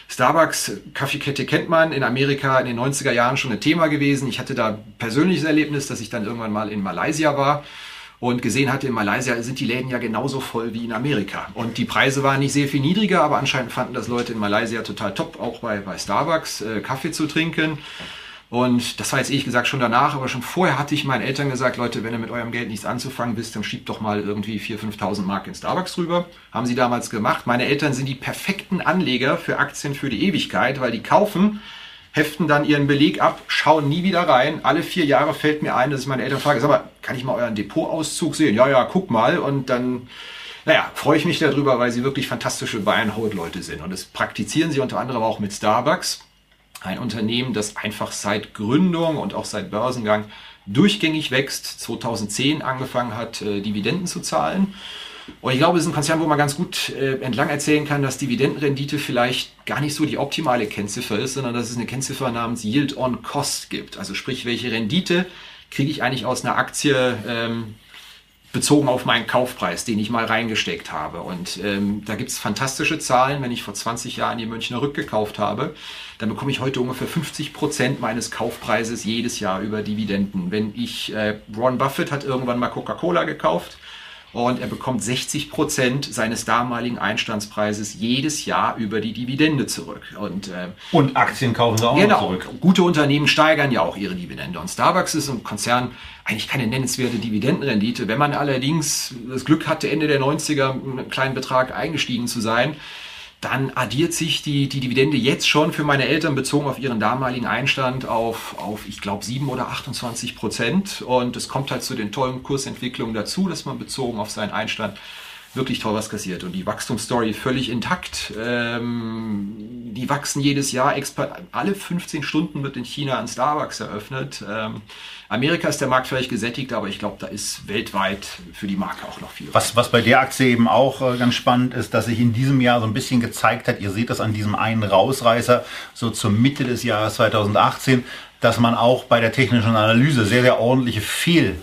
Starbucks, Kaffeekette kennt man, in Amerika in den 90er Jahren schon ein Thema gewesen. Ich hatte da persönliches Erlebnis, dass ich dann irgendwann mal in Malaysia war und gesehen hatte, in Malaysia sind die Läden ja genauso voll wie in Amerika. Und die Preise waren nicht sehr viel niedriger, aber anscheinend fanden das Leute in Malaysia total top, auch bei, bei Starbucks äh, Kaffee zu trinken. Und das war jetzt ehrlich gesagt schon danach, aber schon vorher hatte ich meinen Eltern gesagt, Leute, wenn ihr mit eurem Geld nichts anzufangen wisst, dann schiebt doch mal irgendwie 4.000, 5.000 Mark in Starbucks drüber. Haben sie damals gemacht. Meine Eltern sind die perfekten Anleger für Aktien für die Ewigkeit, weil die kaufen, heften dann ihren Beleg ab, schauen nie wieder rein. Alle vier Jahre fällt mir ein, dass ich meine Eltern frage, sag mal, kann ich mal euren Depotauszug sehen? Ja, ja, guck mal. Und dann naja, freue ich mich darüber, weil sie wirklich fantastische Buy-and-Hold-Leute sind. Und das praktizieren sie unter anderem auch mit Starbucks. Ein Unternehmen, das einfach seit Gründung und auch seit Börsengang durchgängig wächst, 2010 angefangen hat, äh, Dividenden zu zahlen. Und ich glaube, es ist ein Konzern, wo man ganz gut äh, entlang erzählen kann, dass Dividendenrendite vielleicht gar nicht so die optimale Kennziffer ist, sondern dass es eine Kennziffer namens Yield on Cost gibt. Also sprich, welche Rendite kriege ich eigentlich aus einer Aktie, ähm, bezogen auf meinen Kaufpreis, den ich mal reingesteckt habe. Und ähm, da gibt's fantastische Zahlen. Wenn ich vor 20 Jahren die Münchner Rück gekauft habe, dann bekomme ich heute ungefähr 50 Prozent meines Kaufpreises jedes Jahr über Dividenden. Wenn ich, äh, Ron Buffett hat irgendwann mal Coca-Cola gekauft, und er bekommt 60 Prozent seines damaligen Einstandspreises jedes Jahr über die Dividende zurück. Und, äh, und Aktien kaufen sie auch genau, zurück. Gute Unternehmen steigern ja auch ihre Dividende. Und Starbucks ist ein Konzern, eigentlich keine nennenswerte Dividendenrendite. Wenn man allerdings das Glück hatte, Ende der 90er einen kleinen Betrag eingestiegen zu sein, dann addiert sich die, die Dividende jetzt schon für meine Eltern bezogen auf ihren damaligen Einstand auf, auf ich glaube, 7 oder 28 Prozent. Und es kommt halt zu den tollen Kursentwicklungen dazu, dass man bezogen auf seinen Einstand wirklich toll was kassiert. Und die Wachstumsstory völlig intakt. Ähm, die wachsen jedes Jahr. Alle 15 Stunden wird in China ein Starbucks eröffnet. Ähm, Amerika ist der Markt vielleicht gesättigt, aber ich glaube, da ist weltweit für die Marke auch noch viel. Was, was bei der Aktie eben auch äh, ganz spannend ist, dass sich in diesem Jahr so ein bisschen gezeigt hat, ihr seht das an diesem einen Rausreißer, so zur Mitte des Jahres 2018, dass man auch bei der technischen Analyse sehr, sehr ordentliche Fehl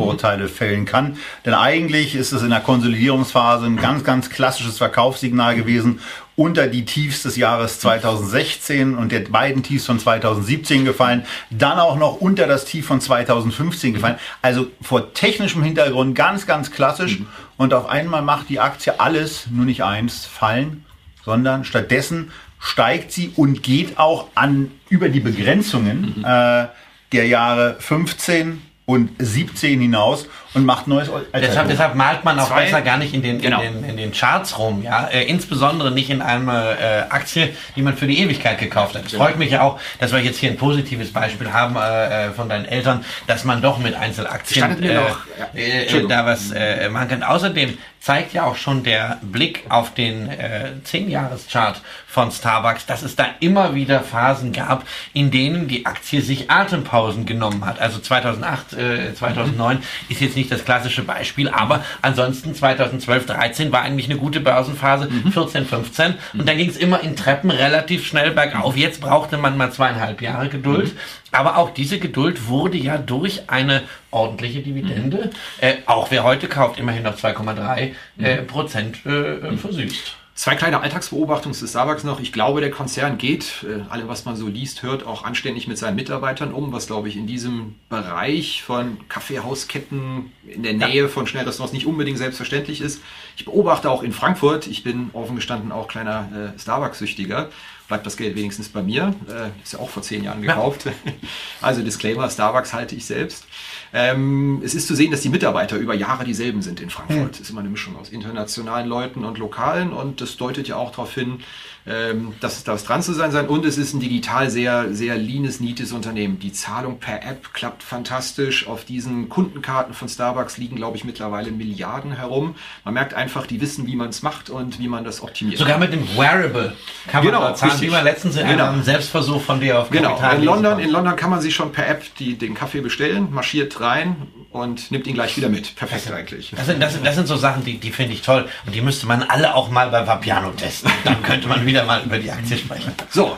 Urteile fällen kann. Denn eigentlich ist es in der Konsolidierungsphase ein ganz, ganz klassisches Verkaufssignal gewesen, unter die Tiefs des Jahres 2016 und der beiden Tiefs von 2017 gefallen, dann auch noch unter das Tief von 2015 gefallen. Also vor technischem Hintergrund ganz, ganz klassisch. Und auf einmal macht die Aktie alles, nur nicht eins, fallen, sondern stattdessen steigt sie und geht auch an über die Begrenzungen äh, der Jahre 15, und 17 hinaus und macht neues deshalb, deshalb malt man auch Zwei. besser gar nicht in den, genau. in den, in den Charts rum, ja. Äh, insbesondere nicht in einer äh, Aktie, die man für die Ewigkeit gekauft hat. Es genau. freut mich ja auch, dass wir jetzt hier ein positives Beispiel haben äh, äh von deinen Eltern, dass man doch mit Einzelaktien äh, noch, ja. äh, da was äh, machen kann. Außerdem zeigt ja auch schon der Blick auf den äh, 10-Jahres-Chart von Starbucks, dass es da immer wieder Phasen gab, in denen die Aktie sich Atempausen genommen hat. Also 2008, äh, 2009 mhm. ist jetzt nicht das klassische Beispiel, aber ansonsten 2012, 13 war eigentlich eine gute Börsenphase, mhm. 14, 15 und dann ging es immer in Treppen relativ schnell bergauf. Jetzt brauchte man mal zweieinhalb Jahre Geduld. Mhm. Aber auch diese Geduld wurde ja durch eine ordentliche Dividende, mhm. äh, auch wer heute kauft, immerhin noch 2,3 äh, Prozent äh, versüßt. Zwei kleine Alltagsbeobachtungen des Starbucks noch. Ich glaube, der Konzern geht, äh, alle was man so liest, hört, auch anständig mit seinen Mitarbeitern um, was glaube ich in diesem Bereich von Kaffeehausketten in der Nähe ja. von Schnellrestaurants nicht unbedingt selbstverständlich ist. Ich beobachte auch in Frankfurt, ich bin offen gestanden auch kleiner äh, Starbucks-Süchtiger, bleibt das Geld wenigstens bei mir. Äh, ist ja auch vor zehn Jahren gekauft. Ja. [LAUGHS] Also Disclaimer, Starbucks halte ich selbst. Ähm, es ist zu sehen, dass die Mitarbeiter über Jahre dieselben sind in Frankfurt. Es hm. ist immer eine Mischung aus internationalen Leuten und Lokalen und das deutet ja auch darauf hin, ähm, dass da was dran zu sein sein. Und es ist ein digital sehr, sehr leanes, neates Unternehmen. Die Zahlung per App klappt fantastisch. Auf diesen Kundenkarten von Starbucks liegen, glaube ich, mittlerweile Milliarden herum. Man merkt einfach, die wissen, wie man es macht und wie man das optimiert. Sogar mit dem Wearable kann man genau, zahlen, wie man letztens in genau. einem Selbstversuch von dir auf Genau, in London, in London kann man sich schon per App die, den Kaffee bestellen, marschiert rein und nimmt ihn gleich wieder mit. Perfekt das, eigentlich. Das sind, das, das sind so Sachen, die, die finde ich toll und die müsste man alle auch mal bei Vapiano testen. Dann [LAUGHS] könnte man wieder mal über die Aktie sprechen. So,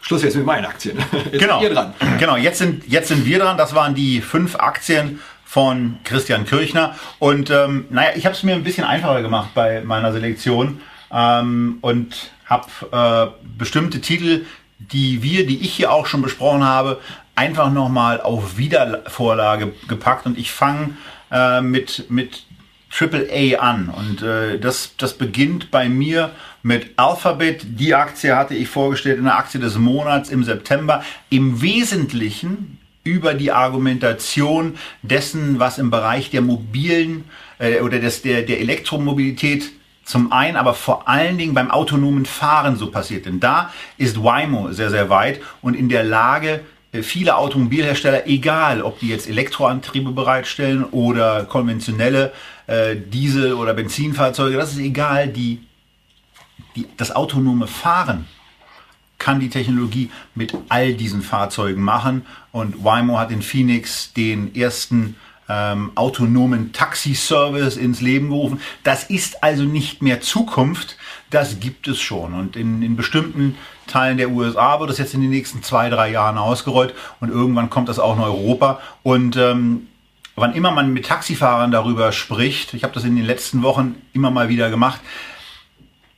Schluss jetzt mit meinen Aktien. [LAUGHS] Jetzt genau. Ihr dran. Genau, jetzt sind, jetzt sind wir dran. Das waren die fünf Aktien von Christian Kirchner. Und ähm, naja, ich habe es mir ein bisschen einfacher gemacht bei meiner Selektion ähm, und habe äh, bestimmte Titel, die wir, die ich hier auch schon besprochen habe, einfach nochmal auf Wiedervorlage gepackt und ich fange äh, mit, mit AAA an und äh, das, das beginnt bei mir mit Alphabet. Die Aktie hatte ich vorgestellt in der Aktie des Monats im September. Im Wesentlichen über die Argumentation dessen, was im Bereich der mobilen äh, oder des, der, der Elektromobilität zum einen, aber vor allen Dingen beim autonomen Fahren so passiert. Denn da ist Waymo sehr, sehr weit und in der Lage, viele Automobilhersteller, egal ob die jetzt Elektroantriebe bereitstellen oder konventionelle äh, Diesel- oder Benzinfahrzeuge, das ist egal, die, die, das autonome Fahren kann die Technologie mit all diesen Fahrzeugen machen. Und Waymo hat in Phoenix den ersten ähm, autonomen Taxi-Service ins Leben gerufen. Das ist also nicht mehr Zukunft, das gibt es schon. Und in, in bestimmten Teilen der USA wird es jetzt in den nächsten zwei, drei Jahren ausgerollt und irgendwann kommt das auch in Europa. Und ähm, wann immer man mit Taxifahrern darüber spricht, ich habe das in den letzten Wochen immer mal wieder gemacht,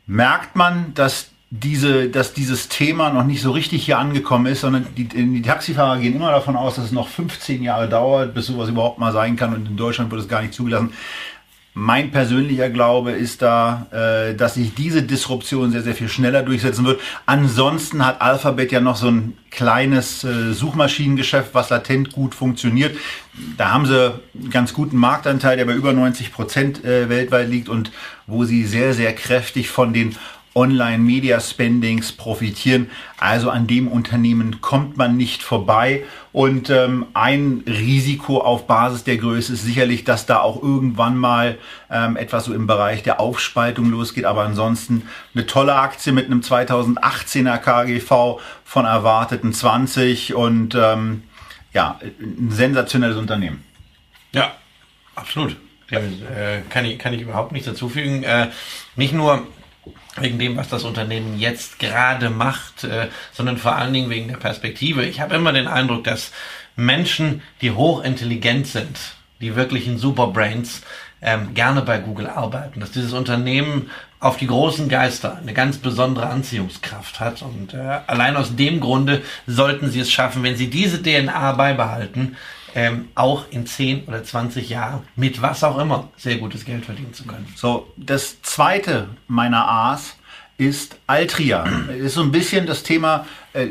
merkt man, dass diese, dass dieses Thema noch nicht so richtig hier angekommen ist, sondern die, die Taxifahrer gehen immer davon aus, dass es noch 15 Jahre dauert, bis sowas überhaupt mal sein kann und in Deutschland wird es gar nicht zugelassen. Mein persönlicher Glaube ist da, äh, dass sich diese Disruption sehr, sehr viel schneller durchsetzen wird. Ansonsten hat Alphabet ja noch so ein kleines äh, Suchmaschinengeschäft, was latent gut funktioniert. Da haben sie einen ganz guten Marktanteil, der bei über 90 Prozent äh, weltweit liegt und wo sie sehr, sehr kräftig von den Online-Media-Spendings profitieren. Also an dem Unternehmen kommt man nicht vorbei. Und ähm, ein Risiko auf Basis der Größe ist sicherlich, dass da auch irgendwann mal ähm, etwas so im Bereich der Aufspaltung losgeht. Aber ansonsten eine tolle Aktie mit einem 2018er KGV von erwarteten 20 und ähm, ja, ein sensationelles Unternehmen. Ja, absolut. Äh, kann, ich, kann ich überhaupt nichts dazufügen. Äh, nicht nur wegen dem, was das Unternehmen jetzt gerade macht, äh, sondern vor allen Dingen wegen der Perspektive. Ich habe immer den Eindruck, dass Menschen, die hochintelligent sind, die wirklichen Superbrains, ähm, gerne bei Google arbeiten, dass dieses Unternehmen auf die großen Geister eine ganz besondere Anziehungskraft hat. Und äh, allein aus dem Grunde sollten sie es schaffen, wenn sie diese DNA beibehalten, ähm, auch in 10 oder 20 Jahren mit was auch immer sehr gutes Geld verdienen zu können. So, das zweite meiner A's ist Altria. ist so ein bisschen das Thema äh,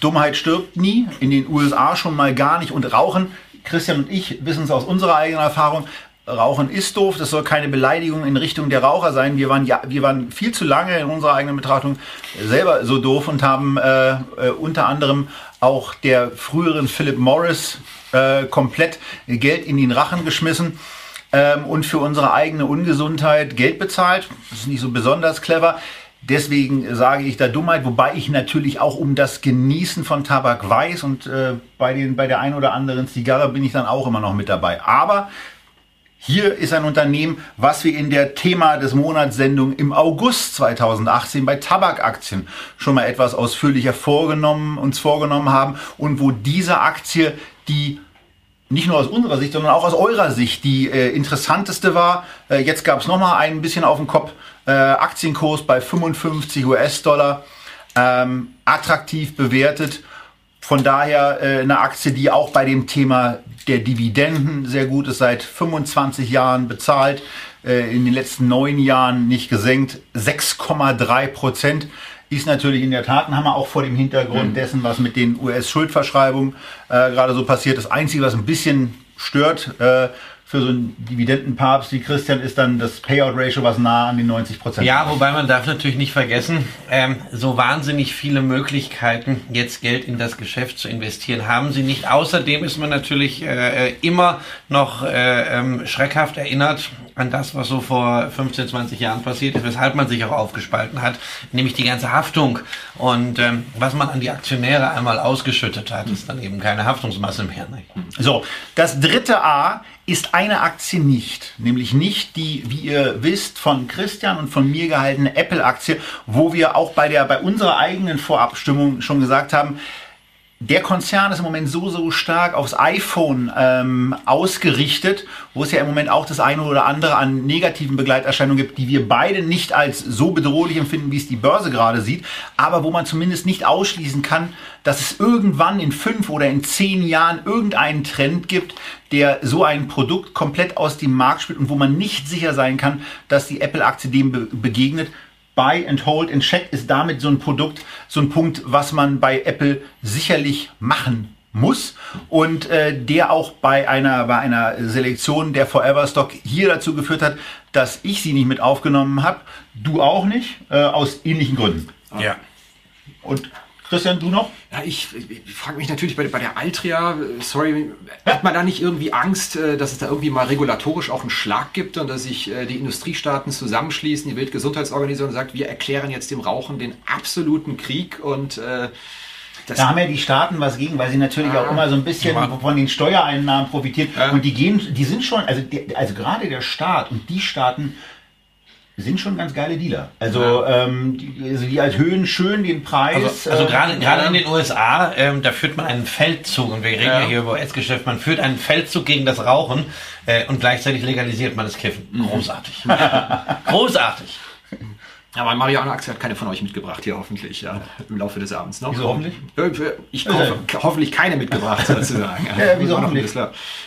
Dummheit stirbt nie, in den USA schon mal gar nicht und Rauchen. Christian und ich wissen es aus unserer eigenen Erfahrung, Rauchen ist doof, das soll keine Beleidigung in Richtung der Raucher sein. Wir waren ja, wir waren viel zu lange in unserer eigenen Betrachtung selber so doof und haben äh, äh, unter anderem auch der früheren Philip Morris äh, komplett Geld in den Rachen geschmissen ähm, und für unsere eigene Ungesundheit Geld bezahlt. Das ist nicht so besonders clever. Deswegen sage ich da Dummheit, wobei ich natürlich auch um das Genießen von Tabak weiß und äh, bei, den, bei der ein oder anderen Zigarre bin ich dann auch immer noch mit dabei. Aber hier ist ein Unternehmen, was wir in der Thema des Monatssendung im August 2018 bei Tabakaktien schon mal etwas ausführlicher vorgenommen, uns vorgenommen haben und wo diese Aktie die nicht nur aus unserer Sicht, sondern auch aus eurer Sicht die äh, interessanteste war. Äh, jetzt gab es nochmal ein bisschen auf dem Kopf. Äh, Aktienkurs bei 55 US-Dollar. Ähm, attraktiv bewertet. Von daher äh, eine Aktie, die auch bei dem Thema der Dividenden sehr gut ist, seit 25 Jahren bezahlt, äh, in den letzten neun Jahren nicht gesenkt, 6,3 Prozent ist natürlich in der Tat ein Hammer, auch vor dem Hintergrund mhm. dessen, was mit den US-Schuldverschreibungen äh, gerade so passiert. Das Einzige, was ein bisschen stört, äh, für so einen Dividendenpapst wie Christian ist dann das Payout-Ratio was nah an den 90 Prozent. Ja, wobei man darf natürlich nicht vergessen, ähm, so wahnsinnig viele Möglichkeiten, jetzt Geld in das Geschäft zu investieren, haben sie nicht. Außerdem ist man natürlich äh, immer noch äh, ähm, schreckhaft erinnert an das, was so vor 15, 20 Jahren passiert ist, weshalb man sich auch aufgespalten hat, nämlich die ganze Haftung. Und ähm, was man an die Aktionäre einmal ausgeschüttet hat, ist dann eben keine Haftungsmasse mehr. Ne? So, das dritte A ist eine Aktie nicht, nämlich nicht die, wie ihr wisst, von Christian und von mir gehaltene Apple-Aktie, wo wir auch bei der bei unserer eigenen Vorabstimmung schon gesagt haben, der Konzern ist im Moment so, so stark aufs iPhone ähm, ausgerichtet, wo es ja im Moment auch das eine oder andere an negativen Begleiterscheinungen gibt, die wir beide nicht als so bedrohlich empfinden, wie es die Börse gerade sieht, aber wo man zumindest nicht ausschließen kann, dass es irgendwann in fünf oder in zehn Jahren irgendeinen Trend gibt, der so ein Produkt komplett aus dem Markt spielt und wo man nicht sicher sein kann, dass die Apple-Aktie dem be begegnet. Buy and Hold and Check ist damit so ein Produkt, so ein Punkt, was man bei Apple sicherlich machen muss und äh, der auch bei einer, bei einer Selektion der Forever Stock hier dazu geführt hat, dass ich sie nicht mit aufgenommen habe, du auch nicht, äh, aus ähnlichen Gründen. Ja. Und Christian, du noch? Ja, ich, ich frage mich natürlich bei, bei der Altria, sorry, hat man da nicht irgendwie Angst, äh, dass es da irgendwie mal regulatorisch auch einen Schlag gibt und dass sich äh, die Industriestaaten zusammenschließen, die Weltgesundheitsorganisation sagt, wir erklären jetzt dem Rauchen den absoluten Krieg und äh, das da haben ja die Staaten was gegen, weil sie natürlich ah, auch immer so ein bisschen ja. von den Steuereinnahmen profitieren. Ja. Und die gehen, die sind schon, also, die, also gerade der Staat und die Staaten sind schon ganz geile Dealer. Also, ja. ähm, die, also die erhöhen schön den Preis. Also, also gerade ähm, gerade in den USA, ähm, da führt man einen Feldzug und wir reden ja, ja hier über US-Geschäft. Man führt einen Feldzug gegen das Rauchen äh, und gleichzeitig legalisiert man das Kiffen. Mhm. Großartig, [LAUGHS] großartig. Ja, meine Mariano-Aktie hat keine von euch mitgebracht hier hoffentlich, ja, im Laufe des Abends noch. Wieso hoffentlich? Ich hoffe, hoffentlich keine mitgebracht, [LAUGHS] sozusagen. ja, ja, wieso hoffentlich?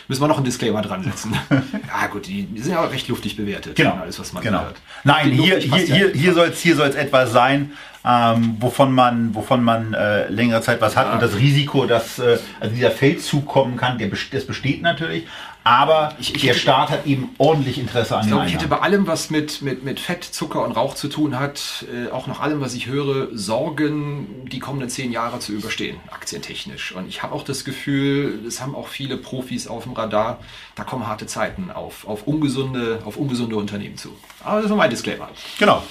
Müssen wir noch einen Disclaimer dran setzen. [LAUGHS] ja gut, die, sind ja auch recht luftig bewertet. Genau. Alles, was man genau. hört. Nein, hier, hier, hier, hier soll es hier soll's etwas sein, ähm, wovon man, wovon man äh, längere Zeit was hat. Ja. Und das Risiko, dass äh, also dieser Feldzug kommen kann, der, das besteht natürlich. Aber ich, ich der Staat hat eben ordentlich Interesse an ich glaube, Ich hätte bei allem, was mit, mit, mit Fett, Zucker und Rauch zu tun hat, äh, auch nach allem, was ich höre, Sorgen, die kommenden zehn Jahre zu überstehen, aktientechnisch. Und ich habe auch das Gefühl, das haben auch viele Profis auf dem Radar, da kommen harte Zeiten auf, auf, ungesunde, auf ungesunde Unternehmen zu. Aber das ist mein Disclaimer. Genau.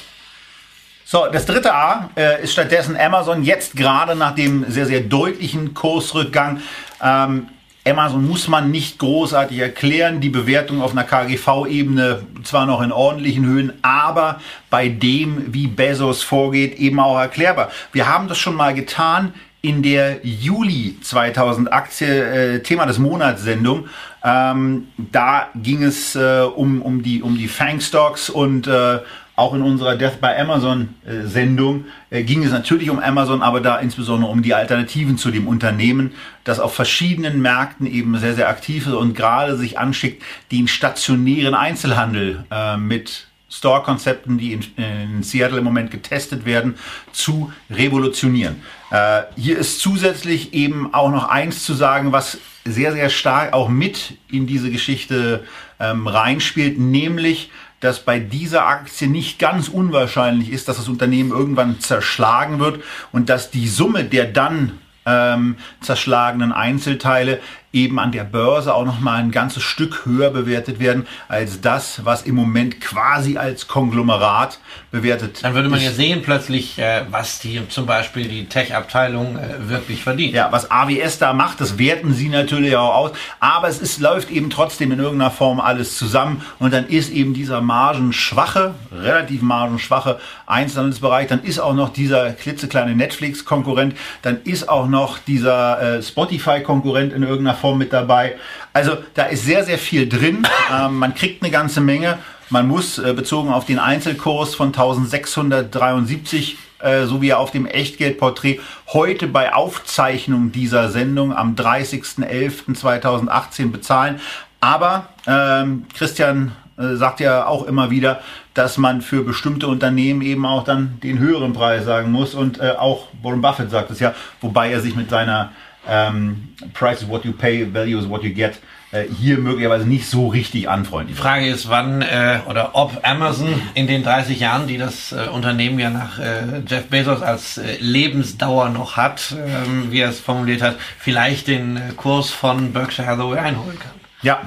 So, das dritte A äh, ist stattdessen Amazon jetzt gerade nach dem sehr, sehr deutlichen Kursrückgang. Ähm, Amazon muss man nicht großartig erklären. Die Bewertung auf einer KGV-Ebene zwar noch in ordentlichen Höhen, aber bei dem, wie Bezos vorgeht, eben auch erklärbar. Wir haben das schon mal getan in der Juli 2000 Aktie, äh, Thema des Monats Sendung. Ähm, da ging es äh, um, um die, um die Fang Stocks und äh, auch in unserer Death by Amazon äh, Sendung äh, ging es natürlich um Amazon, aber da insbesondere um die Alternativen zu dem Unternehmen, das auf verschiedenen Märkten eben sehr, sehr aktiv ist und gerade sich anschickt, den stationären Einzelhandel äh, mit Store-Konzepten, die in, in, Seattle im Moment getestet werden, zu revolutionieren. Äh, hier ist zusätzlich eben auch noch eins zu sagen, was sehr, sehr stark auch mit in diese Geschichte ähm, reinspielt, nämlich dass bei dieser Aktie nicht ganz unwahrscheinlich ist, dass das Unternehmen irgendwann zerschlagen wird und dass die Summe der dann ähm, zerschlagenen Einzelteile eben an der Börse auch noch mal ein ganzes Stück höher bewertet werden als das, was im Moment quasi als Konglomerat bewertet. Dann würde man ja sehen plötzlich, äh, was die zum Beispiel die Tech-Abteilung äh, wirklich verdient. Ja, was AWS da macht, das werten sie natürlich auch aus, aber es ist, läuft eben trotzdem in irgendeiner Form alles zusammen und dann ist eben dieser margenschwache, relativ margenschwache Einzelhandelsbereich, dann ist auch noch dieser klitzekleine Netflix-Konkurrent, dann ist auch noch dieser äh, Spotify-Konkurrent in irgendeiner Form mit dabei. Also da ist sehr, sehr viel drin. [COUGHS] Ähm, man kriegt eine ganze Menge. Man muss äh, bezogen auf den Einzelkurs von 1673 äh, so wie auf dem Echtgeldporträt heute bei Aufzeichnung dieser Sendung am 30.11.2018 bezahlen. Aber ähm, Christian äh, sagt ja auch immer wieder, dass man für bestimmte Unternehmen eben auch dann den höheren Preis sagen muss. Und äh, auch Warren Buffett sagt es ja, wobei er sich mit seiner ähm, Price is what you pay, value is what you get, äh, hier möglicherweise nicht so richtig anfreunden. Die Frage ist, wann äh, oder ob Amazon in den 30 Jahren, die das äh, Unternehmen ja nach äh, Jeff Bezos als äh, Lebensdauer noch hat, ähm, wie er es formuliert hat, vielleicht den äh, Kurs von Berkshire Hathaway einholen kann. Ja,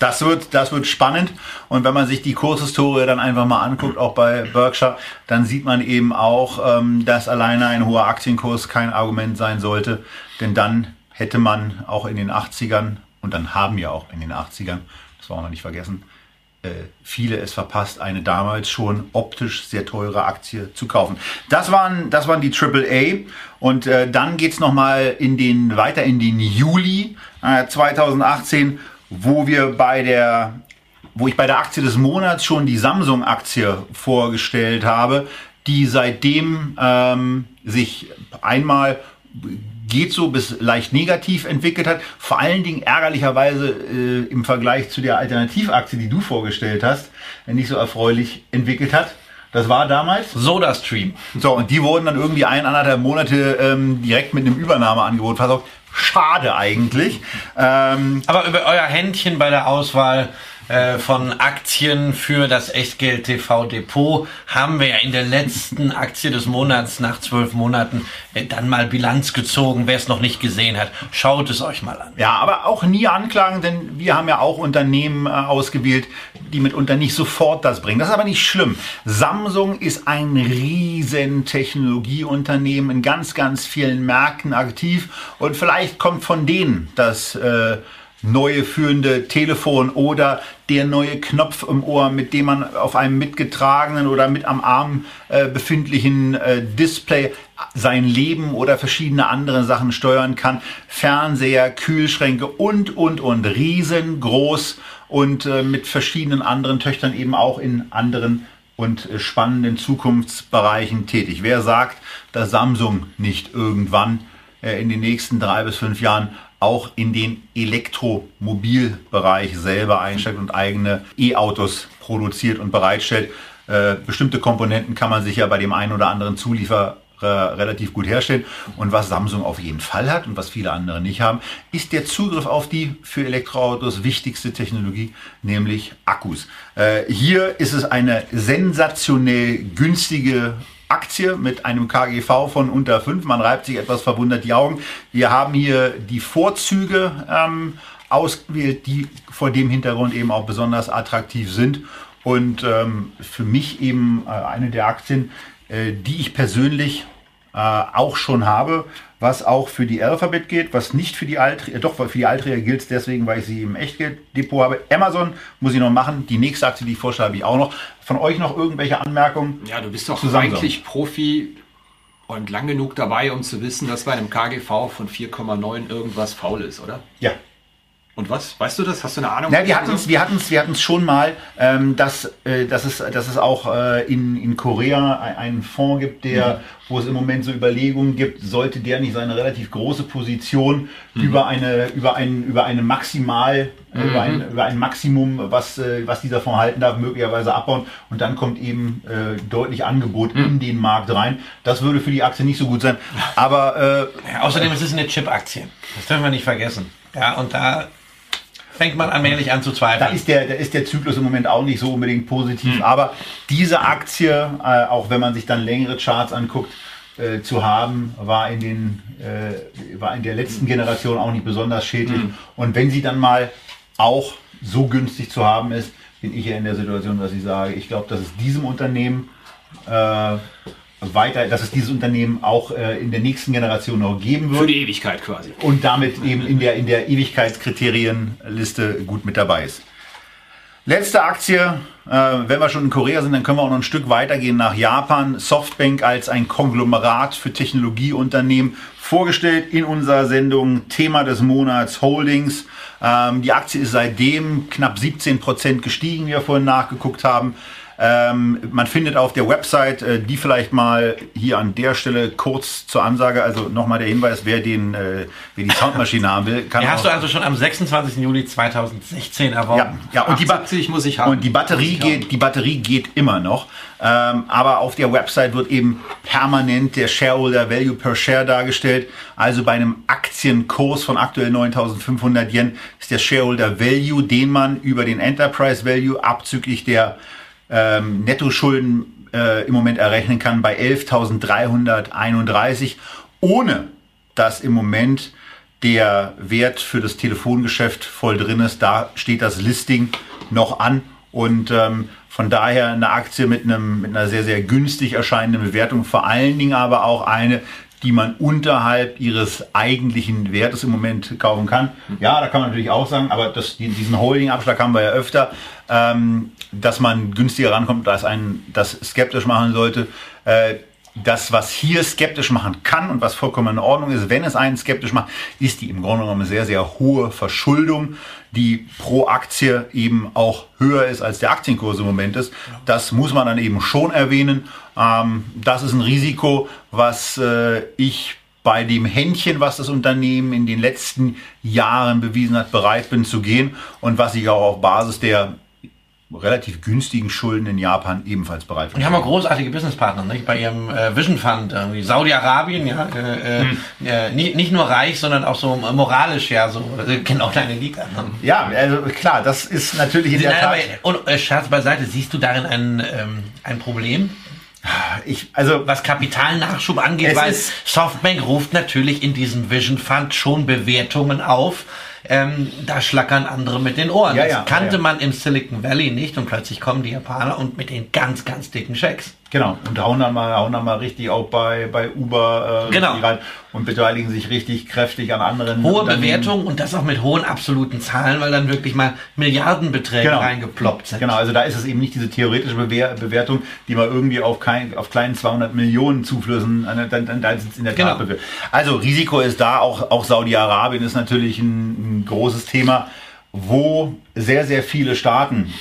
das wird, das wird spannend. Und wenn man sich die Kurshistorie dann einfach mal anguckt, auch bei Berkshire, dann sieht man eben auch, ähm, dass alleine ein hoher Aktienkurs kein Argument sein sollte. Denn dann hätte man auch in den 80ern, und dann haben wir auch in den 80ern, das war auch noch nicht vergessen, äh, viele es verpasst, eine damals schon optisch sehr teure Aktie zu kaufen. Das waren, das waren die AAA und äh, dann geht's noch mal in den, weiter in den Juli äh, 2018, wo wir bei der wo ich bei der Aktie des Monats schon die Samsung-Aktie vorgestellt habe, die seitdem ähm, sich einmal geht so bis leicht negativ entwickelt hat. Vor allen Dingen ärgerlicherweise äh, im Vergleich zu der Alternativaktie, die du vorgestellt hast, nicht so erfreulich entwickelt hat. Das war damals SodaStream. So, und die wurden dann irgendwie ein, anderthalb Monate ähm, direkt mit einem Übernahmeangebot versorgt. Schade eigentlich. Ähm, Aber über euer Händchen bei der Auswahl äh, von Aktien für das Echtgeld TV Depot haben wir ja in der letzten Aktie des Monats nach zwölf Monaten äh, dann mal Bilanz gezogen. Wer es noch nicht gesehen hat, schaut es euch mal an. Ja, aber auch nie anklagen, denn wir haben ja auch Unternehmen äh, ausgewählt, die mitunter nicht sofort das bringen. Das ist aber nicht schlimm. Samsung ist ein riesen Technologieunternehmen in ganz, ganz vielen Märkten aktiv und vielleicht kommt von denen das äh, neue führende Telefon oder der neue Knopf im Ohr, mit dem man auf einem mitgetragenen oder mit am Arm äh, befindlichen äh, Display sein Leben oder verschiedene andere Sachen steuern kann. Fernseher, Kühlschränke und, und, und. Riesengroß und äh, mit verschiedenen anderen Töchtern eben auch in anderen und äh, spannenden Zukunftsbereichen tätig. Wer sagt, dass Samsung nicht irgendwann äh, in den nächsten drei bis fünf Jahren auch in den Elektromobilbereich selber einsteigt und eigene E-Autos produziert und bereitstellt. Äh, bestimmte Komponenten kann man sich ja bei dem einen oder anderen Zulieferer relativ gut herstellen. Und was Samsung auf jeden Fall hat und was viele andere nicht haben, ist der Zugriff auf die für Elektroautos wichtigste Technologie, nämlich Akkus. Äh, hier ist es eine sensationell günstige Aktie mit einem KGV von unter 5. Man reibt sich etwas verwundert die Augen. Wir haben hier die Vorzüge ähm, ausgewählt, die vor dem Hintergrund eben auch besonders attraktiv sind. Und ähm, für mich eben äh, eine der Aktien, äh, die ich persönlich äh, auch schon habe, was auch für die Alphabet geht, was nicht für die Altria, doch für die Altria gilt es deswegen, weil ich sie im Echtgelddepot habe. Amazon muss ich noch machen, die nächste Aktie, die ich vorstelle, habe ich auch noch. Von euch noch irgendwelche Anmerkungen? Ja, du bist doch eigentlich Profi und lang genug dabei, um zu wissen, dass bei einem KGV von 4,9 irgendwas faul ist, oder? Ja, und was? Weißt du das? Hast du eine Ahnung? Ja, wir hatten es wir hatten's, wir hatten's schon mal, ähm, dass, äh, dass, es, dass es auch äh, in, in Korea einen Fonds gibt, der, mhm. wo es im Moment so Überlegungen gibt, sollte der nicht seine relativ große Position mhm. über eine, über ein, über eine Maximal, mhm. über, ein, über ein Maximum, was, äh, was dieser Fonds halten darf, möglicherweise abbauen und dann kommt eben äh, deutlich Angebot mhm. in den Markt rein. Das würde für die Aktie nicht so gut sein. Aber äh, ja, außerdem ist es eine Chip-Aktie. Das dürfen wir nicht vergessen. Ja, und da fängt man allmählich an zu zweifeln. Da ist der, da ist der Zyklus im Moment auch nicht so unbedingt positiv. Mhm. Aber diese Aktie, äh, auch wenn man sich dann längere Charts anguckt, äh, zu haben, war in, den, äh, war in der letzten Generation auch nicht besonders schädlich. Mhm. Und wenn sie dann mal auch so günstig zu haben ist, bin ich ja in der Situation, dass ich sage, ich glaube, dass es diesem Unternehmen äh, weiter, dass es dieses Unternehmen auch äh, in der nächsten Generation noch geben wird. Für die Ewigkeit quasi. Und damit eben in der, in der Ewigkeitskriterienliste gut mit dabei ist. Letzte Aktie, äh, wenn wir schon in Korea sind, dann können wir auch noch ein Stück weitergehen nach Japan. Softbank als ein Konglomerat für Technologieunternehmen vorgestellt in unserer Sendung Thema des Monats Holdings. Ähm, die Aktie ist seitdem knapp 17 Prozent gestiegen, wie wir vorhin nachgeguckt haben. Ähm, man findet auf der Website, äh, die vielleicht mal hier an der Stelle kurz zur Ansage, also nochmal der Hinweis, wer den, äh, wer die Soundmaschine haben will, kann. Die hast du also schon am 26. Juli 2016 erworben. Ja, ja und, die muss ich haben. und die Batterie geht, die Batterie geht immer noch. Ähm, aber auf der Website wird eben permanent der Shareholder Value per Share dargestellt. Also bei einem Aktienkurs von aktuell 9.500 Yen ist der Shareholder Value, den man über den Enterprise Value abzüglich der ähm, Nettoschulden äh, im Moment errechnen kann bei 11.331, ohne dass im Moment der Wert für das Telefongeschäft voll drin ist. Da steht das Listing noch an und ähm, von daher eine Aktie mit, einem, mit einer sehr, sehr günstig erscheinenden Bewertung, vor allen Dingen aber auch eine, die man unterhalb ihres eigentlichen Wertes im Moment kaufen kann. Ja, da kann man natürlich auch sagen, aber das, diesen Holding-Abschlag haben wir ja öfter, ähm, dass man günstiger rankommt, dass einen das skeptisch machen sollte. Äh, das, was hier skeptisch machen kann und was vollkommen in Ordnung ist, wenn es einen skeptisch macht, ist die im Grunde genommen sehr, sehr hohe Verschuldung, die pro Aktie eben auch höher ist, als der Aktienkurs im Moment ist. Das muss man dann eben schon erwähnen. Ähm, das ist ein Risiko, was äh, ich bei dem Händchen, was das Unternehmen in den letzten Jahren bewiesen hat, bereit bin zu gehen und was ich auch auf Basis der relativ günstigen Schulden in Japan ebenfalls bereit. Und die haben auch großartige Businesspartner, nicht? Bei ihrem äh, Vision Fund, irgendwie Saudi-Arabien, ja, äh, hm. äh, nicht, nicht nur reich, sondern auch so moralisch, ja, so, äh, kennen auch deine Liga. Ne? Ja, also klar, das ist natürlich in der Nein, Tat. Aber, und äh, Scherz beiseite, siehst du darin ein, ähm, ein Problem? Ich, also was Kapitalnachschub angeht, weil Softbank ruft natürlich in diesem Vision Fund schon Bewertungen auf, ähm, da schlackern andere mit den Ohren. Ja, das ja, kannte ja. man im Silicon Valley nicht und plötzlich kommen die Japaner und mit den ganz, ganz dicken Schecks. Genau, und hauen dann mal, hauen dann mal richtig auch bei, bei Uber äh, genau. rein und beteiligen sich richtig kräftig an anderen. Hohe Bewertungen und das auch mit hohen absoluten Zahlen, weil dann wirklich mal Milliardenbeträge genau. reingeploppt sind. Genau, also da ist es eben nicht diese theoretische Bewer Bewertung, die man irgendwie auf, kein, auf kleinen 200 Millionen Zuflüssen, dann, dann, dann in der Tat genau. Also Risiko ist da, auch, auch Saudi-Arabien ist natürlich ein, ein großes Thema, wo sehr, sehr viele Staaten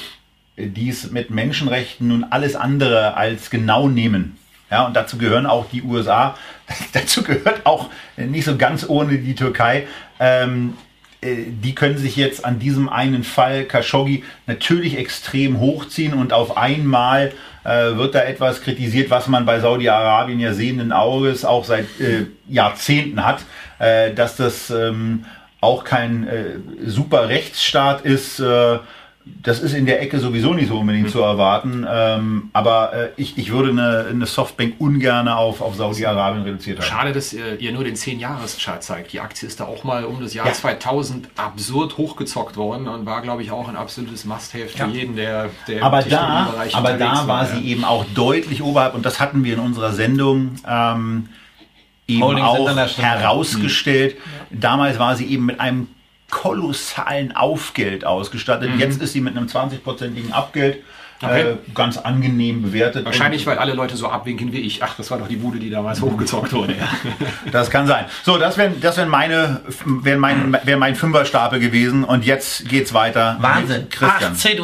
die es mit Menschenrechten und alles andere als genau nehmen. Ja, und dazu gehören auch die USA, [LAUGHS] dazu gehört auch nicht so ganz ohne die Türkei. Ähm, äh, die können sich jetzt an diesem einen Fall Khashoggi natürlich extrem hochziehen und auf einmal äh, wird da etwas kritisiert, was man bei Saudi-Arabien ja sehenden Auges auch seit äh, Jahrzehnten hat, äh, dass das ähm, auch kein äh, super Rechtsstaat ist äh, das ist in der Ecke sowieso nicht so unbedingt mhm. zu erwarten. Ähm, aber äh, ich, ich würde eine, eine Softbank ungern auf, auf Saudi-Arabien reduziert haben. Schade, dass äh, ihr nur den 10-Jahres-Chart zeigt. Die Aktie ist da auch mal um das Jahr ja. 2000 absurd hochgezockt worden und war, glaube ich, auch ein absolutes Must-Have für ja. jeden, der, der Aber da, aber da war, war sie eben auch deutlich oberhalb und das hatten wir in unserer Sendung. Ähm, eben Holdings auch herausgestellt. Mhm. Damals war sie eben mit einem kolossalen Aufgeld ausgestattet. Mhm. Jetzt ist sie mit einem 20-prozentigen Abgeld Okay. Äh, ganz angenehm bewertet. Wahrscheinlich, weil alle Leute so abwinken wie ich. Ach, das war doch die Bude, die damals hochgezockt wurde. Ja. [LAUGHS] Das kann sein. So, das wäre das wär meine, wär mein, wär mein Fünferstapel gewesen. Und jetzt geht's weiter. Wahnsinn. 18.47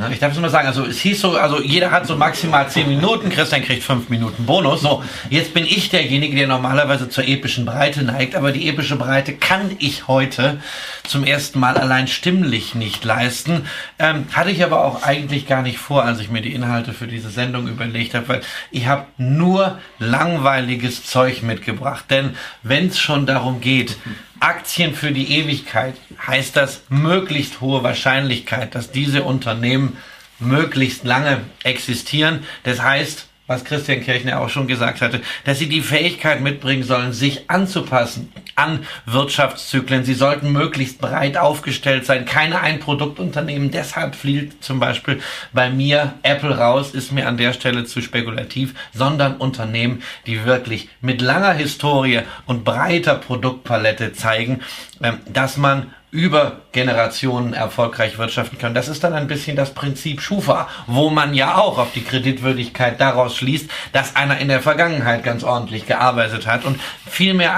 Uhr. Ne? Ich darf es nur sagen, also es hieß so, also jeder hat so maximal 10 Minuten. Christian kriegt 5 Minuten Bonus. So, jetzt bin ich derjenige, der normalerweise zur epischen Breite neigt. Aber die epische Breite kann ich heute zum ersten Mal allein stimmlich nicht leisten. Ähm, hatte ich aber auch eigentlich gar gar nicht vor, als ich mir die Inhalte für diese Sendung überlegt habe, weil ich habe nur langweiliges Zeug mitgebracht. Denn wenn es schon darum geht, Aktien für die Ewigkeit, heißt das möglichst hohe Wahrscheinlichkeit, dass diese Unternehmen möglichst lange existieren. Das heißt, was Christian Kirchner auch schon gesagt hatte, dass sie die Fähigkeit mitbringen sollen, sich anzupassen an Wirtschaftszyklen. Sie sollten möglichst breit aufgestellt sein, keine Einproduktunternehmen. Deshalb fliegt zum Beispiel bei mir Apple raus, ist mir an der Stelle zu spekulativ, sondern Unternehmen, die wirklich mit langer Historie und breiter Produktpalette zeigen, ähm, dass man über Generationen erfolgreich wirtschaften können. Das ist dann ein bisschen das Prinzip Schufa, wo man ja auch auf die Kreditwürdigkeit daraus schließt, dass einer in der Vergangenheit ganz ordentlich gearbeitet hat. Und viel mehr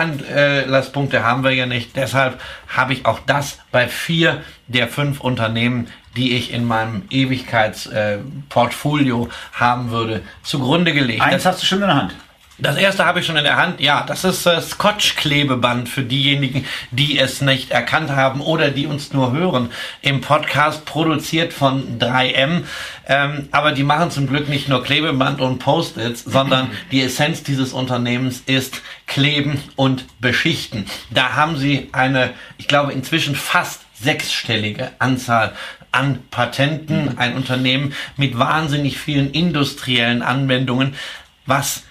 Anlasspunkte haben wir ja nicht. Deshalb habe ich auch das bei vier der fünf Unternehmen, die ich in meinem Ewigkeitsportfolio haben würde, zugrunde gelegt. Eins hast du schon in der Hand. Das erste habe ich schon in der Hand. Ja, das ist äh, Scotch-Klebeband für diejenigen, die es nicht erkannt haben oder die uns nur hören. Im Podcast produziert von 3M. Ähm, aber die machen zum Glück nicht nur Klebeband und Post-its, sondern [LAUGHS] die Essenz dieses Unternehmens ist Kleben und Beschichten. Da haben sie eine, ich glaube, inzwischen fast sechsstellige Anzahl an Patenten. Ein Unternehmen mit wahnsinnig vielen industriellen Anwendungen, was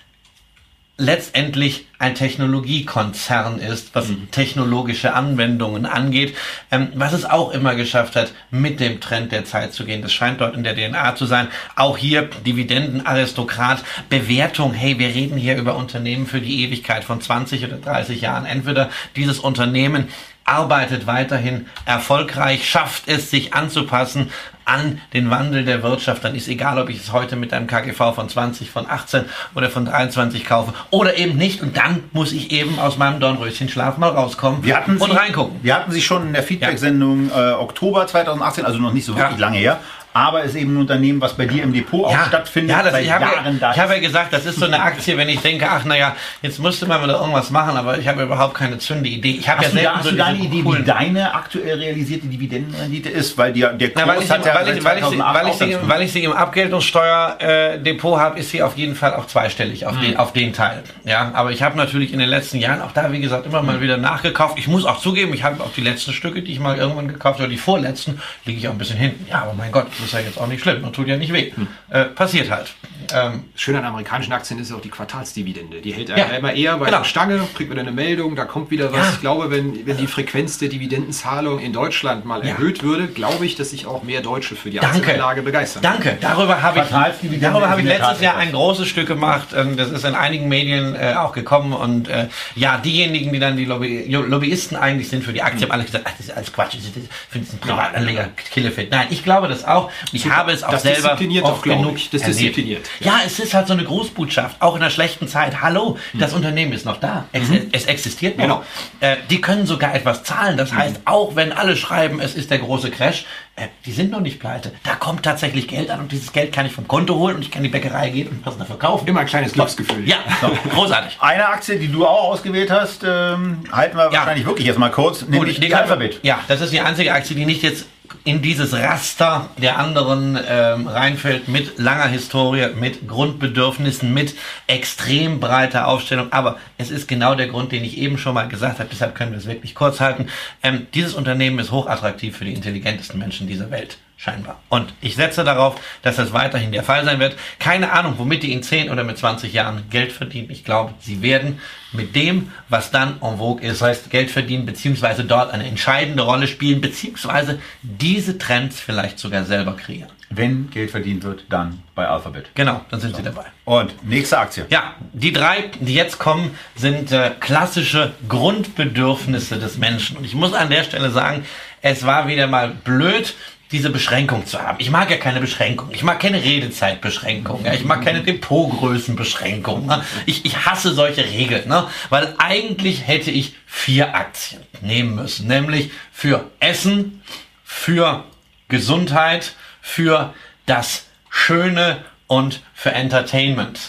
letztendlich ein Technologiekonzern ist, was mhm. technologische Anwendungen angeht, ähm, was es auch immer geschafft hat, mit dem Trend der Zeit zu gehen. Das scheint dort in der DNA zu sein. Auch hier Dividendenaristokrat, Bewertung, hey, wir reden hier über Unternehmen für die Ewigkeit von 20 oder 30 Jahren. Entweder dieses Unternehmen arbeitet weiterhin erfolgreich, schafft es, sich anzupassen an den Wandel der Wirtschaft, dann ist egal, ob ich es heute mit einem KGV von 20, von 18 oder von 23 kaufe oder eben nicht. Und dann muss ich eben aus meinem Dornröschenschlaf mal rauskommen wir hatten und Sie, reingucken. Wir hatten Sie schon in der Feedback-Sendung äh, Oktober 2018, also noch nicht so wirklich ja. lange her, aber es ist eben ein Unternehmen, was bei dir im Depot auch stattfindet. Ja, das, ich habe ja, ich habe ja gesagt, das ist so eine Aktie, wenn ich denke, ach naja, jetzt müsste man wieder irgendwas machen, aber ich habe überhaupt keine zünde Idee. Ich habe ja selten hast so du deine Idee, wie deine aktuell realisierte Dividendenrendite ist, weil die, der Kurs Na, weil ich, hat ja weil ich, weil ich, sie, weil ich, sie, weil ich sie im Abgeltungssteuerdepot äh, habe, ist sie auf jeden Fall auch zweistellig auf, hm. den, auf den Teil. Ja, aber ich habe natürlich in den letzten Jahren auch da, wie gesagt, immer mal wieder nachgekauft. Ich muss auch zugeben, ich habe auch die letzten Stücke, die ich mal irgendwann gekauft habe, die vorletzten, liege ich auch ein bisschen hinten. Ja, aber mein Gott, ist ja jetzt auch nicht schlimm man tut ja nicht weh. Hm. Äh, passiert halt. Ähm, Schön an amerikanischen Aktien ist auch die Quartalsdividende. Die hält ja, immer eher bei genau. der Stange, kriegt wieder eine Meldung, da kommt wieder was. Ja. Ich glaube, wenn, wenn die Frequenz der Dividendenzahlung in Deutschland mal ja. erhöht würde, glaube ich, dass sich auch mehr Deutsche für die Aktienanlage begeistern. Danke, darüber habe ich, darüber habe ich letztes Jahr ein großes Stück gemacht. Ähm, das ist in einigen Medien äh, auch gekommen. Und äh, ja, diejenigen, die dann die Lobby, Lobbyisten eigentlich sind für die Aktien, haben alle gesagt, ach, das ist alles Quatsch, das ist ein Privatanleger, Killefit. Nein, ich glaube das auch. Ich habe es auch das selber diszipliniert oft genug das diszipliniert. Ja, es ist halt so eine Grußbotschaft, auch in einer schlechten Zeit. Hallo, das mhm. Unternehmen ist noch da. Es, mhm. es existiert noch. Genau. Äh, die können sogar etwas zahlen. Das mhm. heißt, auch wenn alle schreiben, es ist der große Crash, äh, die sind noch nicht pleite. Da kommt tatsächlich Geld an und dieses Geld kann ich vom Konto holen und ich kann die Bäckerei gehen und was dafür kaufen. Immer ein kleines Glücksgefühl. Ja, so, [LAUGHS] großartig. Eine Aktie, die du auch ausgewählt hast, ähm, halten wir ja. wahrscheinlich wirklich jetzt mal kurz, nämlich Gut, die, die Alphabet. Ja, das ist die einzige Aktie, die nicht jetzt in dieses Raster der anderen ähm, reinfällt mit langer Historie, mit Grundbedürfnissen, mit extrem breiter Aufstellung. Aber es ist genau der Grund, den ich eben schon mal gesagt habe. Deshalb können wir es wirklich kurz halten. Ähm, dieses Unternehmen ist hochattraktiv für die intelligentesten Menschen dieser Welt scheinbar. Und ich setze darauf, dass das weiterhin der Fall sein wird. Keine Ahnung, womit die in 10 oder mit 20 Jahren Geld verdienen. Ich glaube, sie werden mit dem, was dann en vogue ist, heißt Geld verdienen, beziehungsweise dort eine entscheidende Rolle spielen, beziehungsweise diese Trends vielleicht sogar selber kreieren. Wenn Geld verdient wird, dann bei Alphabet. Genau, dann sind so. sie dabei. Und nächste Aktie. Ja, die drei, die jetzt kommen, sind äh, klassische Grundbedürfnisse des Menschen. Und ich muss an der Stelle sagen, es war wieder mal blöd, diese Beschränkung zu haben. Ich mag ja keine Beschränkung. Ich mag keine Redezeitbeschränkung. Ja. Ich mag keine Depotgrößenbeschränkung. Ne. Ich, ich hasse solche Regeln, ne? weil eigentlich hätte ich vier Aktien nehmen müssen. Nämlich für Essen, für Gesundheit, für das Schöne und für Entertainment.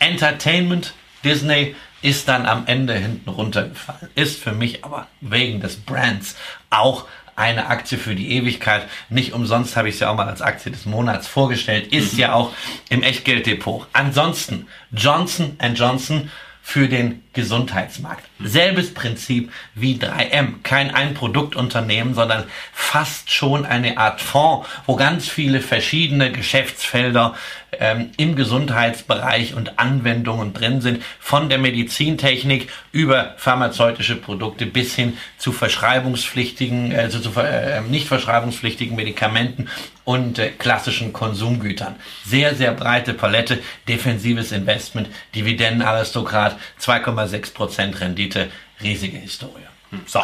Entertainment, Disney, ist dann am Ende hinten runtergefallen. Ist für mich aber wegen des Brands auch eine Aktie für die Ewigkeit. Nicht umsonst habe ich es ja auch mal als Aktie des Monats vorgestellt. Ist mhm. ja auch im Echtgelddepot. Ansonsten Johnson Johnson für den Gesundheitsmarkt. Selbes Prinzip wie 3M. Kein Ein-Produkt-Unternehmen, sondern fast schon eine Art Fonds, wo ganz viele verschiedene Geschäftsfelder ähm, im Gesundheitsbereich und Anwendungen drin sind. Von der Medizintechnik über pharmazeutische Produkte bis hin zu verschreibungspflichtigen, also zu äh, nicht verschreibungspflichtigen Medikamenten und äh, klassischen Konsumgütern. Sehr, sehr breite Palette, defensives Investment, Dividendenaristokrat, 2,6 Prozent Rendite, riesige Historie. Hm. So.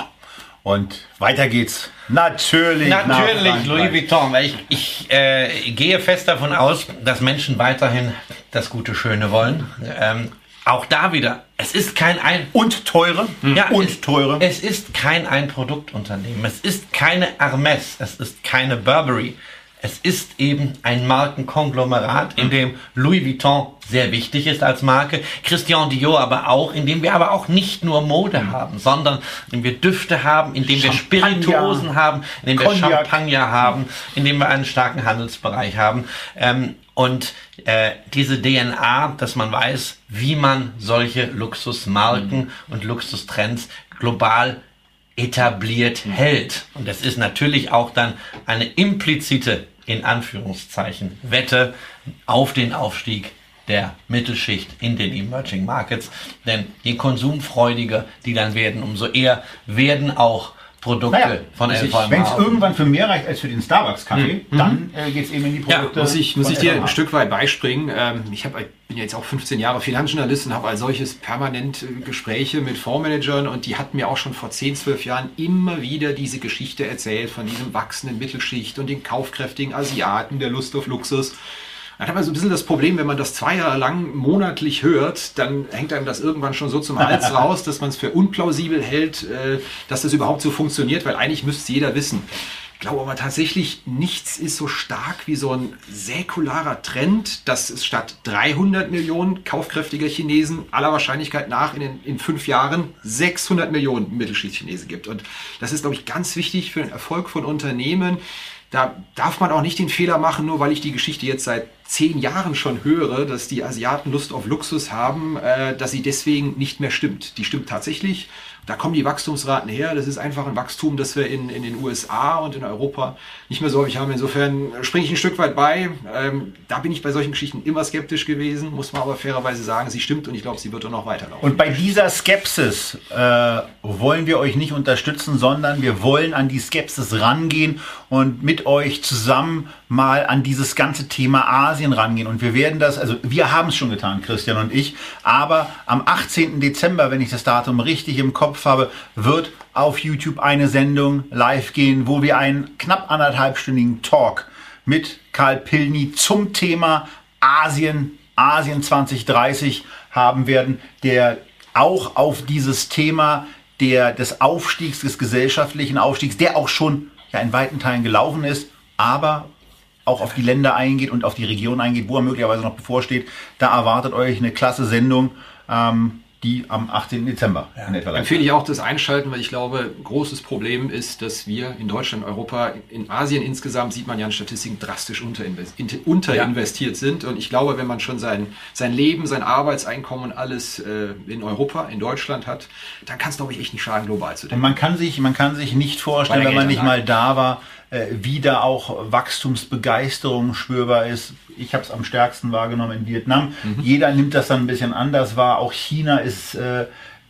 Und weiter geht's. Natürlich. Natürlich, Louis Vuitton. Weil ich, ich äh, gehe fest davon aus, dass Menschen weiterhin das Gute, Schöne wollen. Ähm, auch da wieder, es ist kein ein und teure ja, und es, teure. Es ist kein Ein-Produktunternehmen. Es ist keine Hermes. Es ist keine Burberry. Es ist eben ein Markenkonglomerat, in dem Louis Vuitton sehr wichtig ist als Marke, Christian Dior aber auch, in dem wir aber auch nicht nur Mode haben, sondern in dem wir Düfte haben, in dem wir Spirituosen haben, in dem wir Cognac. Champagner haben, in dem wir einen starken Handelsbereich haben. Ähm, und äh, diese DNA, dass man weiß, wie man solche Luxusmarken mhm. und Luxustrends global etabliert mhm. hält. Und das ist natürlich auch dann eine implizite in Anführungszeichen Wette auf den Aufstieg der Mittelschicht in den Emerging Markets. Denn je konsumfreudiger die dann werden, umso eher werden auch Produkte naja, von LVMH. Wenn es irgendwann für mehr reicht als für den Starbucks-Kaffee, mhm. dann äh, geht es eben in die Produkte. Ja, muss ich, muss ich dir ein Stück weit beispringen. Ähm, ich hab, bin jetzt auch 15 Jahre Finanzjournalist und habe als solches permanent äh, Gespräche mit Fondsmanagern und die hatten mir auch schon vor 10, 12 Jahren immer wieder diese Geschichte erzählt von diesem wachsenden Mittelschicht und den kaufkräftigen Asiaten, der Lust auf Luxus. Dann hat man so ein bisschen das Problem, wenn man das zwei Jahre lang monatlich hört, dann hängt einem das irgendwann schon so zum Hals [LAUGHS] raus, dass man es für unplausibel hält, äh, dass das überhaupt so funktioniert, weil eigentlich müsste es jeder wissen. Ich glaube aber tatsächlich, nichts ist so stark wie so ein säkularer Trend, dass es statt 300 Millionen kaufkräftiger Chinesen aller Wahrscheinlichkeit nach in, den, in fünf Jahren 600 Millionen Mittelschichtchinesen gibt. Und das ist, glaube ich, ganz wichtig für den Erfolg von Unternehmen, da darf man auch nicht den Fehler machen, nur weil ich die Geschichte jetzt seit zehn Jahren schon höre, dass die Asiaten Lust auf Luxus haben, äh, dass sie deswegen nicht mehr stimmt. Die stimmt tatsächlich. Da kommen die Wachstumsraten her. Das ist einfach ein Wachstum, das wir in, in den USA und in Europa nicht mehr so häufig haben. Insofern springe ich ein Stück weit bei. Ähm, da bin ich bei solchen Geschichten immer skeptisch gewesen, muss man aber fairerweise sagen, sie stimmt und ich glaube, sie wird auch noch weiterlaufen. Und bei dieser Skepsis äh, wollen wir euch nicht unterstützen, sondern wir wollen an die Skepsis rangehen und mit euch zusammen mal an dieses ganze Thema Asien rangehen. Und wir werden das, also wir haben es schon getan, Christian und ich, aber am 18. Dezember, wenn ich das Datum richtig im Kopf habe, wird auf YouTube eine Sendung live gehen, wo wir einen knapp anderthalbstündigen Talk mit Karl Pilny zum Thema Asien, Asien 2030 haben werden, der auch auf dieses Thema der, des Aufstiegs, des gesellschaftlichen Aufstiegs, der auch schon ja in weiten Teilen gelaufen ist, aber auch auf die Länder eingeht und auf die Region eingeht, wo er möglicherweise noch bevorsteht. Da erwartet euch eine klasse Sendung. Ähm, die am 18. Dezember ja. in etwa Empfehle ich auch das Einschalten, weil ich glaube, großes Problem ist, dass wir in Deutschland, Europa, in Asien insgesamt sieht man ja in Statistiken drastisch unterinvestiert ja. sind. Und ich glaube, wenn man schon sein, sein Leben, sein Arbeitseinkommen und alles äh, in Europa, in Deutschland hat, dann kann es, glaube ich, echt nicht schaden, global zu denken. Und man kann sich, man kann sich nicht vorstellen, wenn man nicht mal da war, äh, wie da auch Wachstumsbegeisterung spürbar ist. Ich habe es am stärksten wahrgenommen in Vietnam. Mhm. Jeder nimmt das dann ein bisschen anders wahr. Auch China ist äh,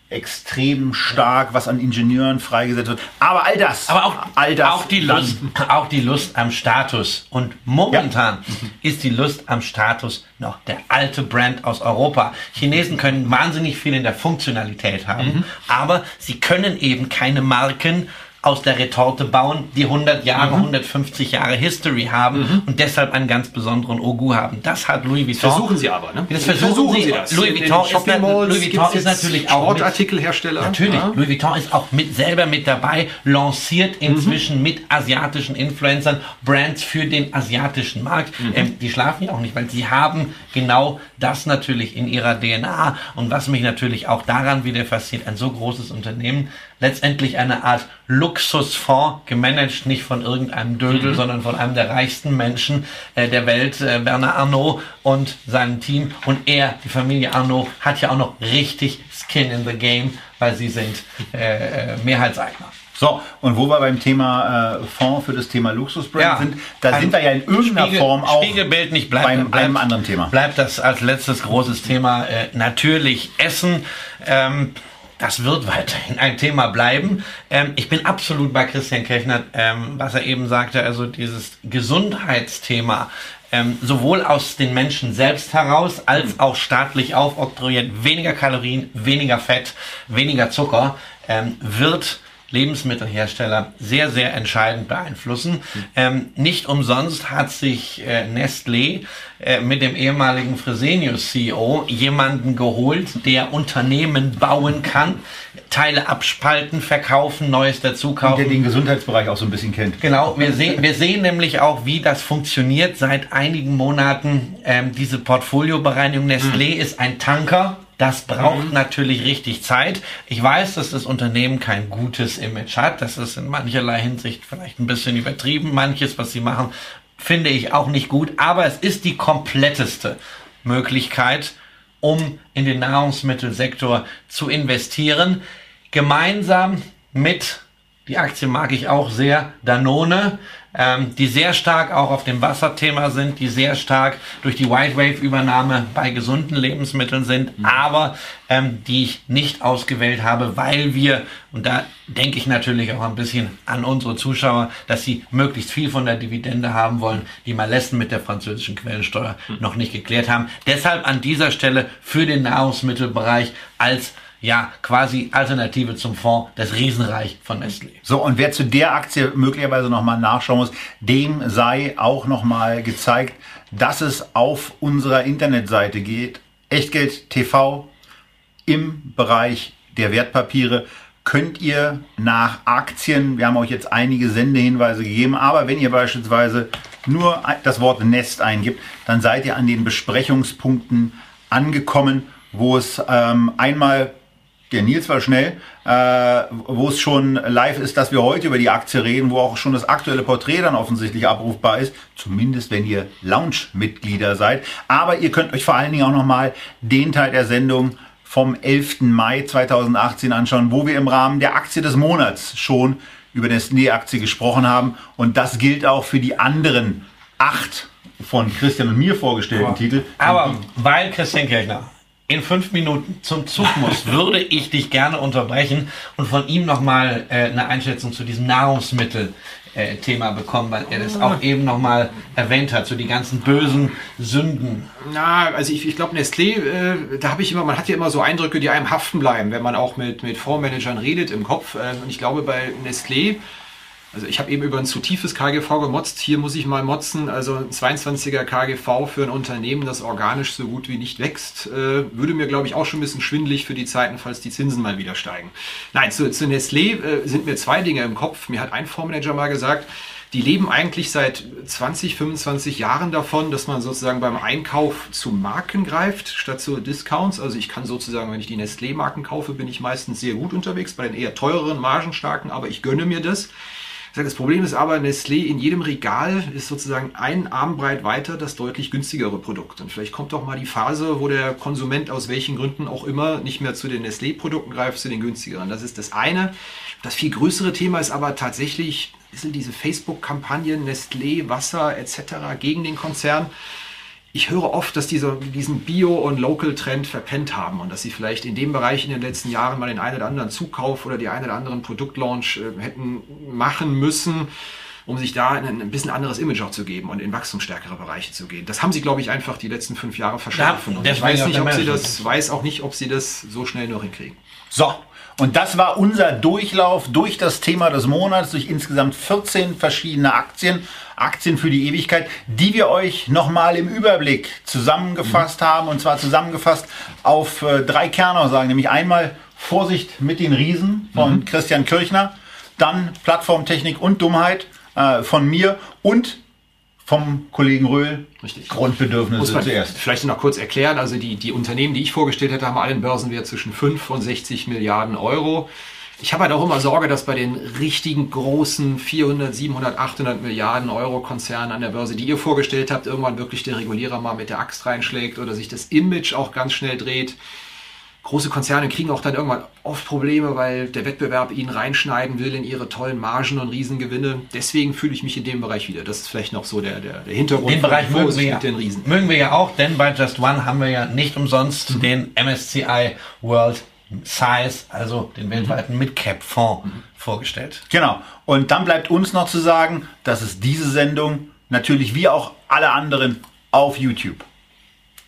extrem stark, was an Ingenieuren freigesetzt wird. Aber all das, aber auch, all das auch die Lust, auch die Lust am Status. Und momentan ja. ist die Lust am Status noch der alte Brand aus Europa. Chinesen können wahnsinnig viel in der Funktionalität haben, mhm. aber sie können eben keine Marken aus der Retorte bauen, die 100 Jahre, mhm. 150 Jahre History haben mhm. und deshalb einen ganz besonderen Ogu haben. Das hat Louis Vuitton. Versuchen sie aber, ne? Das versuchen, versuchen sie. Das. Louis Vuitton, ist, na, Louis Vuitton ist natürlich auch Sportartikelhersteller. Natürlich. Ja. Louis Vuitton ist auch mit selber mit dabei, lanciert inzwischen mhm. mit asiatischen Influencern Brands für den asiatischen Markt. Mhm. Ähm, die schlafen ja auch nicht, weil sie haben genau das natürlich in ihrer DNA und was mich natürlich auch daran wieder fasziniert, ein so großes Unternehmen letztendlich eine Art Luxusfonds, gemanagt nicht von irgendeinem Dödel, mhm. sondern von einem der reichsten Menschen äh, der Welt, äh, Werner Arnault und seinem Team. Und er, die Familie Arnault, hat ja auch noch richtig Skin in the Game, weil sie sind äh, äh Mehrheitseigner. So, und wo wir beim Thema äh, Fonds für das Thema Luxusbrand ja, sind, da sind wir ja in irgendeiner Spiegel, Form auch Spiegelbild nicht bleibt, beim, bleibt, einem anderen Thema. Bleibt das als letztes großes Thema äh, natürlich Essen. Ähm, das wird weiterhin ein Thema bleiben. Ähm, ich bin absolut bei Christian Kirchner, ähm, was er eben sagte, also dieses Gesundheitsthema, ähm, sowohl aus den Menschen selbst heraus als auch staatlich aufoktroyiert, weniger Kalorien, weniger Fett, weniger Zucker, ähm, wird Lebensmittelhersteller sehr, sehr entscheidend beeinflussen. Ähm, nicht umsonst hat sich äh, Nestlé äh, mit dem ehemaligen Fresenius CEO jemanden geholt, der Unternehmen bauen kann, Teile abspalten, verkaufen, Neues dazu kaufen. Und der den Gesundheitsbereich auch so ein bisschen kennt. Genau, wir sehen, wir sehen nämlich auch, wie das funktioniert seit einigen Monaten. Ähm, diese Portfoliobereinigung Nestlé mhm. ist ein Tanker das braucht mhm. natürlich richtig Zeit. Ich weiß, dass das Unternehmen kein gutes Image hat. Das ist in mancherlei Hinsicht vielleicht ein bisschen übertrieben. Manches, was sie machen, finde ich auch nicht gut. Aber es ist die kompletteste Möglichkeit, um in den Nahrungsmittelsektor zu investieren. Gemeinsam mit, die Aktie mag ich auch sehr, Danone, ähm, die sehr stark auch auf dem Wasserthema sind, die sehr stark durch die White Wave Übernahme bei gesunden Lebensmitteln sind, mhm. aber ähm, die ich nicht ausgewählt habe, weil wir, und da denke ich natürlich auch ein bisschen an unsere Zuschauer, dass sie möglichst viel von der Dividende haben wollen, die Malessen mit der französischen Quellensteuer mhm. noch nicht geklärt haben. Deshalb an dieser Stelle für den Nahrungsmittelbereich als ja quasi Alternative zum Fonds, das Riesenreich von Nestlé. So, und wer zu der Aktie möglicherweise nochmal nachschauen muss, dem sei auch nochmal gezeigt, dass es auf unserer Internetseite geht. Echtgeld TV im Bereich der Wertpapiere könnt ihr nach Aktien, wir haben euch jetzt einige Sendehinweise gegeben, aber wenn ihr beispielsweise nur das Wort Nest eingibt, dann seid ihr an den Besprechungspunkten angekommen, wo es ähm, einmal der Nils war schnell, äh, wo es schon live ist, dass wir heute über die Aktie reden, wo auch schon das aktuelle Porträt dann offensichtlich abrufbar ist, zumindest wenn ihr Lounge-Mitglieder seid. Aber ihr könnt euch vor allen Dingen auch nochmal den Teil der Sendung vom 11. Mai 2018 anschauen, wo wir im Rahmen der Aktie des Monats schon über das Nestlé-Aktie gesprochen haben. Und das gilt auch für die anderen acht von Christian und mir vorgestellten aber, Titel. Aber weil Christian Kirchner in fünf Minuten zum Zug muss, würde ich dich gerne unterbrechen und von ihm nochmal äh, eine Einschätzung zu diesem Nahrungsmittel äh, Thema bekommen, weil er das auch eben nochmal erwähnt hat, so die ganzen bösen Sünden. Na, also ich, ich glaube, Nestlé, äh, da habe ich immer, man hat ja immer so Eindrücke, die einem haften bleiben, wenn man auch mit, mit Fondsmanagern redet im Kopf. Äh, und ich glaube, bei Nestlé also ich habe eben über ein zu tiefes KGV gemotzt. Hier muss ich mal motzen. Also ein 22er KGV für ein Unternehmen, das organisch so gut wie nicht wächst, äh, würde mir, glaube ich, auch schon ein bisschen schwindlig für die Zeiten, falls die Zinsen mal wieder steigen. Nein, zu, zu Nestlé äh, sind mir zwei Dinge im Kopf. Mir hat ein Fondsmanager mal gesagt, die leben eigentlich seit 20, 25 Jahren davon, dass man sozusagen beim Einkauf zu Marken greift, statt zu Discounts. Also ich kann sozusagen, wenn ich die Nestlé-Marken kaufe, bin ich meistens sehr gut unterwegs, bei den eher teureren, margenstarken, aber ich gönne mir das. Das Problem ist aber, Nestlé in jedem Regal ist sozusagen ein Armbreit weiter das deutlich günstigere Produkt. Und vielleicht kommt auch mal die Phase, wo der Konsument aus welchen Gründen auch immer nicht mehr zu den Nestlé-Produkten greift, zu den günstigeren. Das ist das eine. Das viel größere Thema ist aber tatsächlich, sind diese Facebook-Kampagnen Nestlé, Wasser etc. gegen den Konzern ich höre oft, dass die diesen Bio- und Local-Trend verpennt haben und dass sie vielleicht in dem Bereich in den letzten Jahren mal den einen oder anderen Zukauf oder die einen oder anderen Produktlaunch äh, hätten machen müssen, um sich da ein, bisschen anderes Image auch zu geben und in wachstumsstärkere Bereiche zu gehen. Das haben sie, glaube ich, einfach die letzten fünf Jahre verschlafen. Ja, ich weiß nicht, ob sie das, weiß auch nicht, ob sie das so schnell noch hinkriegen. So, und das war unser Durchlauf durch das Thema des Monats, durch insgesamt 14 verschiedene Aktien, Aktien für die Ewigkeit, die wir euch nochmal im Überblick zusammengefasst mhm. haben. Und zwar zusammengefasst auf äh, drei Kernaussagen, nämlich einmal Vorsicht mit den Riesen von mhm. Christian Kirchner, dann Plattformtechnik und Dummheit äh, von mir und vom Kollegen Röhl. Richtig. Grundbedürfnisse Muss man zuerst. Vielleicht noch kurz erklären. Also die, die Unternehmen, die ich vorgestellt hätte, haben alle einen Börsenwert zwischen 5 und 60 Milliarden Euro. Ich habe halt auch immer Sorge, dass bei den richtigen großen 400, 700, 800 Milliarden Euro Konzernen an der Börse, die ihr vorgestellt habt, irgendwann wirklich der Regulierer mal mit der Axt reinschlägt oder sich das Image auch ganz schnell dreht große Konzerne kriegen auch dann irgendwann oft Probleme, weil der Wettbewerb ihnen reinschneiden will in ihre tollen Margen und Riesengewinne. Deswegen fühle ich mich in dem Bereich wieder. Das ist vielleicht noch so der, der, der Hintergrund. Den Bereich mögen wir, ja, den Riesen. mögen wir ja auch, denn bei Just One haben wir ja nicht umsonst mhm. den MSCI World Size, also den weltweiten Midcap-Fonds, mhm. vorgestellt. Genau. Und dann bleibt uns noch zu sagen, dass es diese Sendung natürlich wie auch alle anderen auf YouTube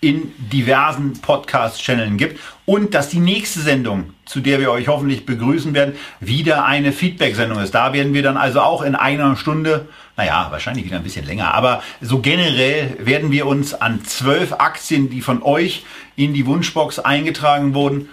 in diversen Podcast-Channeln gibt und dass die nächste Sendung, zu der wir euch hoffentlich begrüßen werden, wieder eine Feedback-Sendung ist. Da werden wir dann also auch in einer Stunde, naja, wahrscheinlich wieder ein bisschen länger, aber so generell werden wir uns an zwölf Aktien, die von euch in die Wunschbox eingetragen wurden,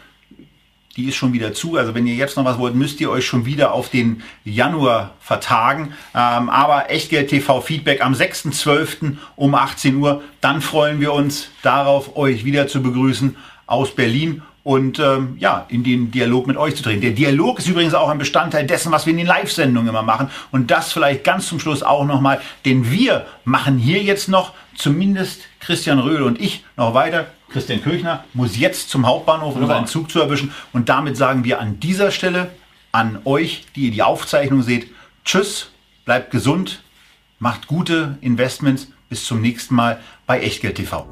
die ist schon wieder zu. Also wenn ihr jetzt noch was wollt, müsst ihr euch schon wieder auf den Januar vertagen. Ähm, aber Echtgeld TV Feedback am 6.12. um 18 Uhr. Dann freuen wir uns darauf, euch wieder zu begrüßen aus Berlin und ähm, ja, in den Dialog mit euch zu treten. Der Dialog ist übrigens auch ein Bestandteil dessen, was wir in den Live-Sendungen immer machen. Und das vielleicht ganz zum Schluss auch nochmal, denn wir machen hier jetzt noch, zumindest Christian Röhl und ich, noch weiter. Christian Kirchner muss jetzt zum Hauptbahnhof, um seinen Zug zu erwischen. Und damit sagen wir an dieser Stelle an euch, die ihr die Aufzeichnung seht, tschüss, bleibt gesund, macht gute Investments. Bis zum nächsten Mal bei Echtgeld TV.